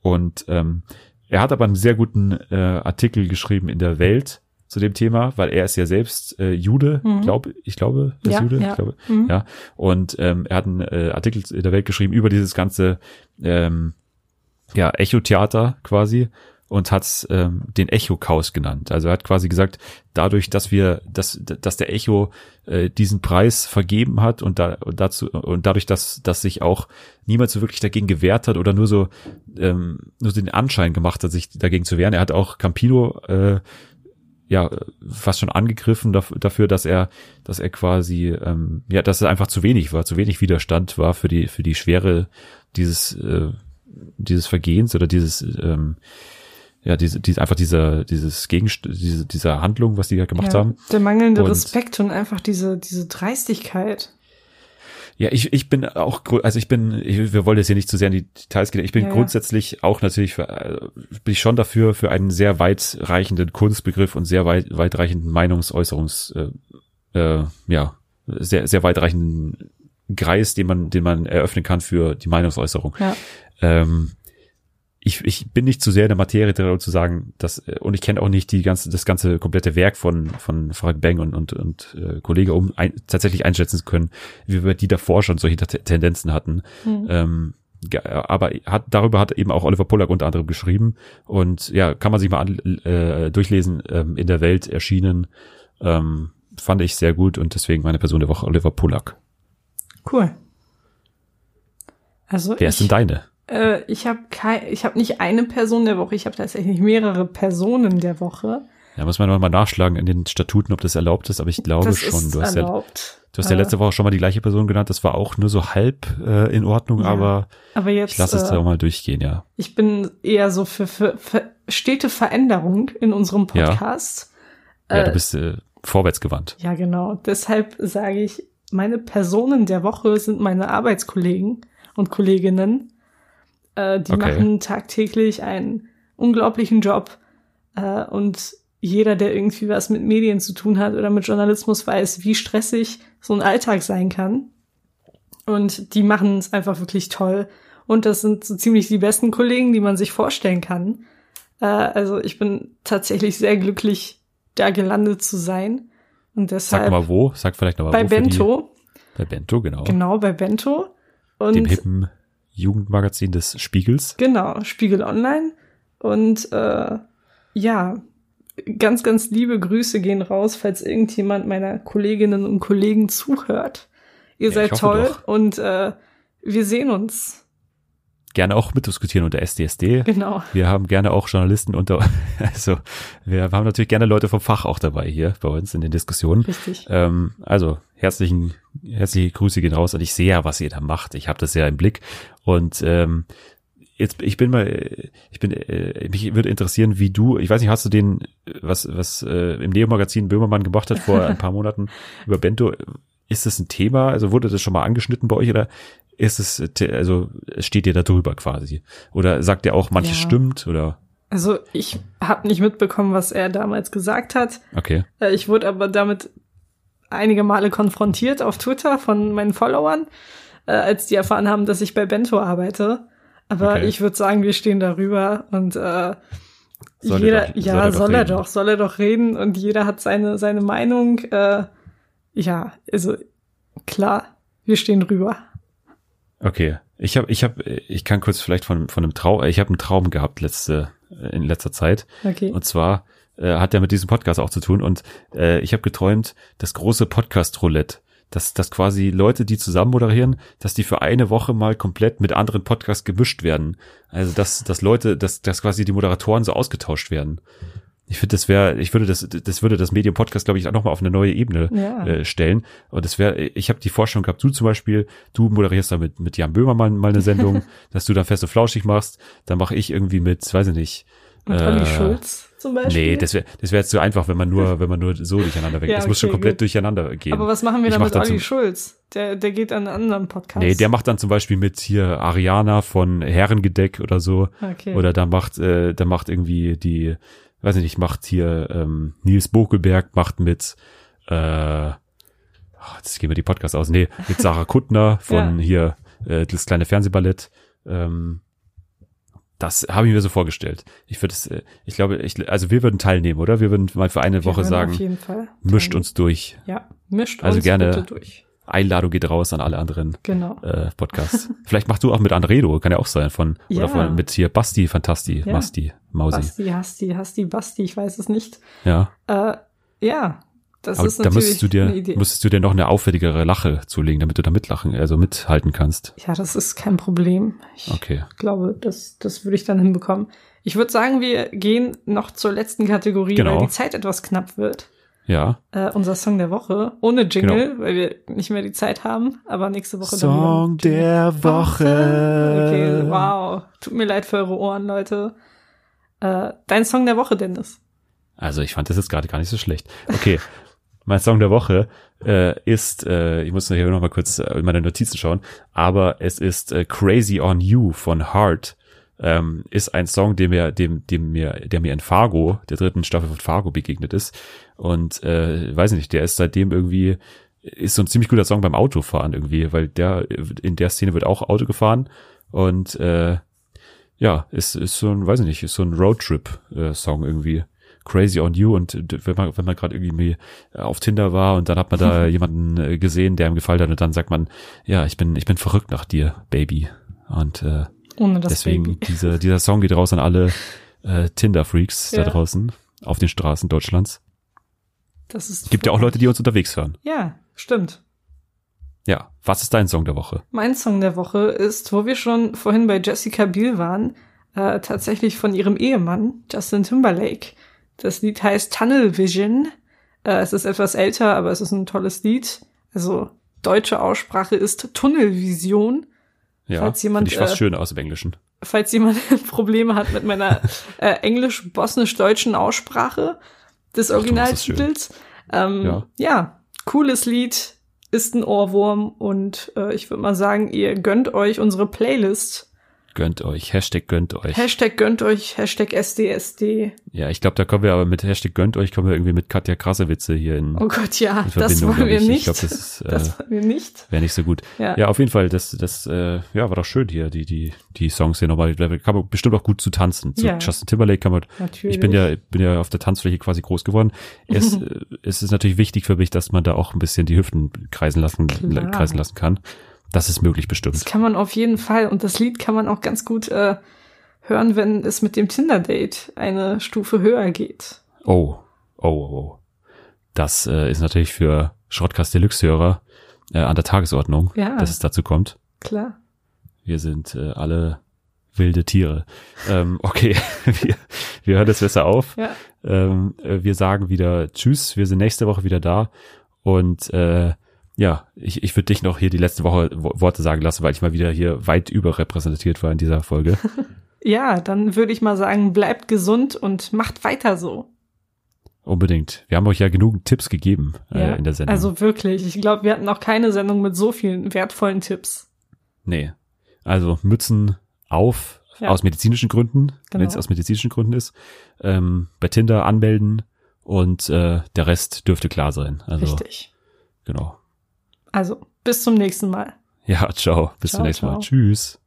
Und ähm, er hat aber einen sehr guten äh, Artikel geschrieben in der Welt zu dem Thema, weil er ist ja selbst äh, Jude, mhm. glaub, ich glaube, er ist ja, Jude, ja. ich glaube, Mhm. ja. Und ähm, er hat einen äh, Artikel in der Welt geschrieben über dieses ganze ähm, ja, Echo-Theater quasi und hat ähm, den Echo-Chaos genannt. Also er hat quasi gesagt, dadurch, dass wir, dass, dass der Echo äh, diesen Preis vergeben hat und, da, und dazu und dadurch, dass, dass sich auch niemand so wirklich dagegen gewehrt hat oder nur so ähm, nur so den Anschein gemacht hat, sich dagegen zu wehren. Er hat auch Campino äh, ja fast schon angegriffen dafür, dass er, dass er quasi ähm, ja, dass er einfach zu wenig war, zu wenig Widerstand war für die für die Schwere dieses äh, dieses Vergehens oder dieses ähm, ja, diese, diese, einfach dieser, dieses Gegenst diese, dieser Handlung, was die da gemacht ja, haben. Der mangelnde Und- Respekt und einfach diese, diese Dreistigkeit. Ja, ich, ich bin auch, also ich bin, ich, wir wollen jetzt hier nicht zu sehr in die Details gehen. Ich bin Ja, ja. grundsätzlich auch natürlich, für, äh, bin ich schon dafür, für einen sehr weitreichenden Kunstbegriff und sehr weit, weitreichenden Meinungsäußerungs, äh, äh, ja, sehr, sehr weitreichenden Kreis, den man, den man eröffnen kann für die Meinungsäußerung. Ja. Ähm, ich, ich bin nicht zu sehr in der Materie drin, um zu sagen, dass, äh, und ich kenne auch nicht die ganze, das ganze komplette Werk von, von Frank Bang und, und, und äh, Kollege, um ein, tatsächlich einschätzen zu können, wie wir die davor schon solche Tendenzen hatten. Mhm. Ähm, aber hat, darüber hat eben auch Oliver Pollack unter anderem geschrieben und ja, kann man sich mal an, äh, durchlesen, ähm, in der Welt erschienen, ähm, fand ich sehr gut und deswegen meine Person der Woche Oliver Pollack. Cool. Also Wer ist denn deine? Äh, ich habe kein, ich habe nicht eine Person der Woche, ich habe tatsächlich mehrere Personen der Woche. Da muss man mal nachschlagen in den Statuten, ob das erlaubt ist, aber ich glaube das schon. Du hast ja erlaubt. Du hast ja Äh, letzte Woche schon mal die gleiche Person genannt. Das war auch nur so halb äh, in Ordnung, Ja. aber Aber jetzt, ich lasse es äh, da mal durchgehen, ja. ich bin eher so für, für, für stete Veränderung in unserem Ja. Podcast. Ja, du Äh, bist äh, vorwärtsgewandt. Ja, genau. Deshalb sage ich, meine Personen der Woche sind meine Arbeitskollegen und Kolleginnen. Äh, die Okay. machen tagtäglich einen unglaublichen Job. Äh, und jeder, der irgendwie was mit Medien zu tun hat oder mit Journalismus, weiß, wie stressig so ein Alltag sein kann. Und die machen es einfach wirklich toll. Und das sind so ziemlich die besten Kollegen, die man sich vorstellen kann. Äh, also ich bin tatsächlich sehr glücklich, da gelandet zu sein. Und Sag deshalb mal wo, sag vielleicht noch mal bei wo. für Bento, bei Bento, genau. genau, bei Bento. Und Dem hippen Jugendmagazin des Spiegels. genau, Spiegel Online. Und äh, ja, ganz, ganz liebe Grüße gehen raus, falls irgendjemand meiner Kolleginnen und Kollegen zuhört. Ihr Ja, seid toll doch. und äh, wir sehen uns. Gerne auch mitdiskutieren unter SDSD. Genau. Wir haben gerne auch Journalisten unter, also wir haben natürlich gerne Leute vom Fach auch dabei hier bei uns in den Diskussionen. Richtig. Ähm, also herzlichen, herzliche Grüße gehen raus und ich sehe ja, was ihr da macht. Ich habe das ja im Blick und ähm, jetzt ich bin mal, äh, ich bin, äh, mich würde interessieren, wie du, ich weiß nicht, hast du den, äh, was was äh, im Neo-Magazin Böhmermann gemacht hat vor ein paar Monaten über Bento? Ist das ein Thema? Also wurde das schon mal angeschnitten bei euch oder ist es, also steht ihr da drüber quasi? Oder sagt ihr auch, manches Ja. stimmt oder? Also ich habe nicht mitbekommen, was er damals gesagt hat. Okay, Äh, Ich wurde aber damit einige Male konfrontiert auf Twitter von meinen Followern, äh, als die erfahren haben, dass ich bei Bento arbeite. Aber Okay. ich würde sagen, wir stehen darüber und äh, Soll er jeder, doch- ja, soll er doch soll er reden. doch, soll er doch reden und jeder hat seine seine Meinung. Äh, ja, also klar, wir stehen drüber. Okay. Ich habe, ich habe, ich kann kurz vielleicht von, von einem Traum, ich habe einen Traum gehabt letzte, in letzter Zeit. Okay. Und zwar äh, hat er mit diesem Podcast auch zu tun. Und äh, ich habe geträumt, das große Podcast-Roulette, dass, dass quasi Leute, die zusammen moderieren, dass die für eine Woche mal komplett mit anderen Podcasts gemischt werden. Also dass, dass Leute, dass, dass quasi die Moderatoren so ausgetauscht werden. Ich finde, das wäre, ich würde das, das würde das Medium Podcast, glaube ich, auch nochmal auf eine neue Ebene Ja. äh, stellen. Und das wäre, ich habe die Vorstellung gehabt, du zum Beispiel, du moderierst da mit, mit Jan Böhmer mal, mal eine Sendung, dass du da fest und flauschig machst, dann mache ich irgendwie mit, weiß ich nicht. Und Olli Schulz zum Beispiel. äh, Nee, das wäre das wär jetzt zu einfach, wenn man nur, wenn man nur so durcheinander weg. Ja, das muss schon okay, komplett gut. durcheinander gehen. Aber was machen wir dann mach mit dann Olli Schulz? Der, der geht an einen anderen Podcast. Nee, der macht dann zum Beispiel mit hier Ariana von Herrengedeck oder so. Okay. Oder da macht, äh, da macht irgendwie die, weiß ich nicht, macht hier ähm, Nils Bokelberg macht mit äh, ach, jetzt gehen wir die Podcasts aus. Nee, mit Sarah Kuttner von hier äh, das kleine Fernsehballett. Ähm, das habe ich mir so vorgestellt. Ich würde es, äh, ich glaube, ich, also wir würden teilnehmen, oder? Wir würden mal für eine Wir Woche sagen, mischt uns durch. Ja, mischt Also uns gerne- durch. Einladung geht raus an alle anderen Genau. äh, Podcasts. Vielleicht machst du auch mit Andredo, kann ja auch sein, von Ja. oder von mit hier Basti, Fantasti, Ja. Masti, Mausi. Basti, Hasti, Hasti, Basti, ich weiß es nicht. Ja. Äh, ja, das Aber ist da müsstest du dir, müsstest du dir noch eine auffälligere Lache zulegen, damit du da mitlachen, also mithalten kannst. ja, das ist kein Problem. Ich Okay. glaube, das, das würde ich dann hinbekommen. Ich würde sagen, wir gehen noch zur letzten Kategorie, Genau. weil die Zeit etwas knapp wird. Ja. Äh, unser Song der Woche. Ohne Jingle, Genau. weil wir nicht mehr die Zeit haben. Aber nächste Woche Song dann der Woche. Okay, wow. Tut mir leid für eure Ohren, Leute. Äh, dein Song der Woche, Dennis. Also ich fand das jetzt gerade gar nicht so schlecht. Okay. mein Song der Woche äh, ist, äh, ich muss hier noch mal kurz äh, in meine Notizen schauen, aber es ist äh, Crazy on You von Heart. Ähm, ist ein Song, dem mir, dem, dem mir, der mir in Fargo, der dritten Staffel von Fargo begegnet ist. Und äh, weiß nicht, der ist seitdem irgendwie, ist so ein ziemlich guter Song beim Autofahren irgendwie, weil der in der Szene wird auch Auto gefahren und äh, ja, ist, ist so ein, weiß ich nicht, ist so ein Roadtrip-Song irgendwie. Crazy on You und wenn man, wenn man gerade irgendwie auf Tinder war und dann hat man da jemanden äh, gesehen, der ihm gefallen hat und dann sagt man, ja, ich bin, ich bin verrückt nach dir, Baby. Und äh, deswegen, Baby. diese, dieser Song geht raus an alle äh, Tinder-Freaks Ja. da draußen auf den Straßen Deutschlands. Das ist Gibt ja auch Leute, die uns unterwegs hören. Ja, stimmt. Ja, was ist dein Song der Woche? Mein Song der Woche ist, wo wir schon vorhin bei Jessica Biel waren, äh, tatsächlich von ihrem Ehemann, Justin Timberlake. Das Lied heißt Tunnel Vision. Äh, es ist etwas älter, aber es ist ein tolles Lied. Also deutsche Aussprache ist Tunnelvision. Ja, Falls jemand, ich fast äh, schön aus dem Englischen. Falls jemand Probleme hat mit meiner äh, englisch-bosnisch-deutschen Aussprache des. Originaltitels. Ähm, Ja. ja, cooles Lied, ist ein Ohrwurm und äh, ich würde mal sagen, ihr gönnt euch unsere Playlist. Gönnt euch, Hashtag gönnt euch. Hashtag gönnt euch, Hashtag SDSD. Ja, ich glaube, da kommen wir aber mit Hashtag gönnt euch, kommen wir irgendwie mit Katja Krassewitze hier in, Oh Gott, ja, das wollen glaub wir ich. nicht. Ich glaube, das ist, äh, das wollen wir nicht. wäre nicht so gut. Ja. Ja, auf jeden Fall, das, das, äh, ja, war doch schön hier, die, die, die Songs hier nochmal, da kann man bestimmt auch gut zu tanzen. Zu Ja. Justin Timberlake kann man, Natürlich. ich bin ja, bin ja auf der Tanzfläche quasi groß geworden. Es, es ist natürlich wichtig für mich, dass man da auch ein bisschen die Hüften kreisen lassen, Klar. kreisen lassen kann. Das ist möglich bestimmt. Das kann man auf jeden Fall. Und das Lied kann man auch ganz gut äh, hören, wenn es mit dem Tinder-Date eine Stufe höher geht. Oh, oh, oh, oh. Das äh, ist natürlich für Schrottkast Deluxe-Hörer äh, an der Tagesordnung, Ja. dass es dazu kommt. Klar. Wir sind äh, alle wilde Tiere. Ähm, okay, wir, wir hören das besser auf. Ja. Ähm, äh, wir sagen wieder Tschüss. Wir sind nächste Woche wieder da. Und äh, ja, ich, ich würde dich noch hier die letzte Woche Wo- Worte sagen lassen, weil ich mal wieder hier weit überrepräsentiert war in dieser Folge. Ja, dann würde ich mal sagen, bleibt gesund und macht weiter so. Unbedingt. Wir haben euch ja genug Tipps gegeben äh, Ja, in der Sendung. Also wirklich, ich glaube, wir hatten noch keine Sendung mit so vielen wertvollen Tipps. Nee. Also Mützen auf, Ja. aus medizinischen Gründen, Genau. wenn es aus medizinischen Gründen ist. Ähm, bei Tinder anmelden und äh, der Rest dürfte klar sein. Also Richtig. Genau. Also, bis zum nächsten Mal. Ja, ciao. Bis Ciao, zum nächsten Mal. ciao. Tschüss.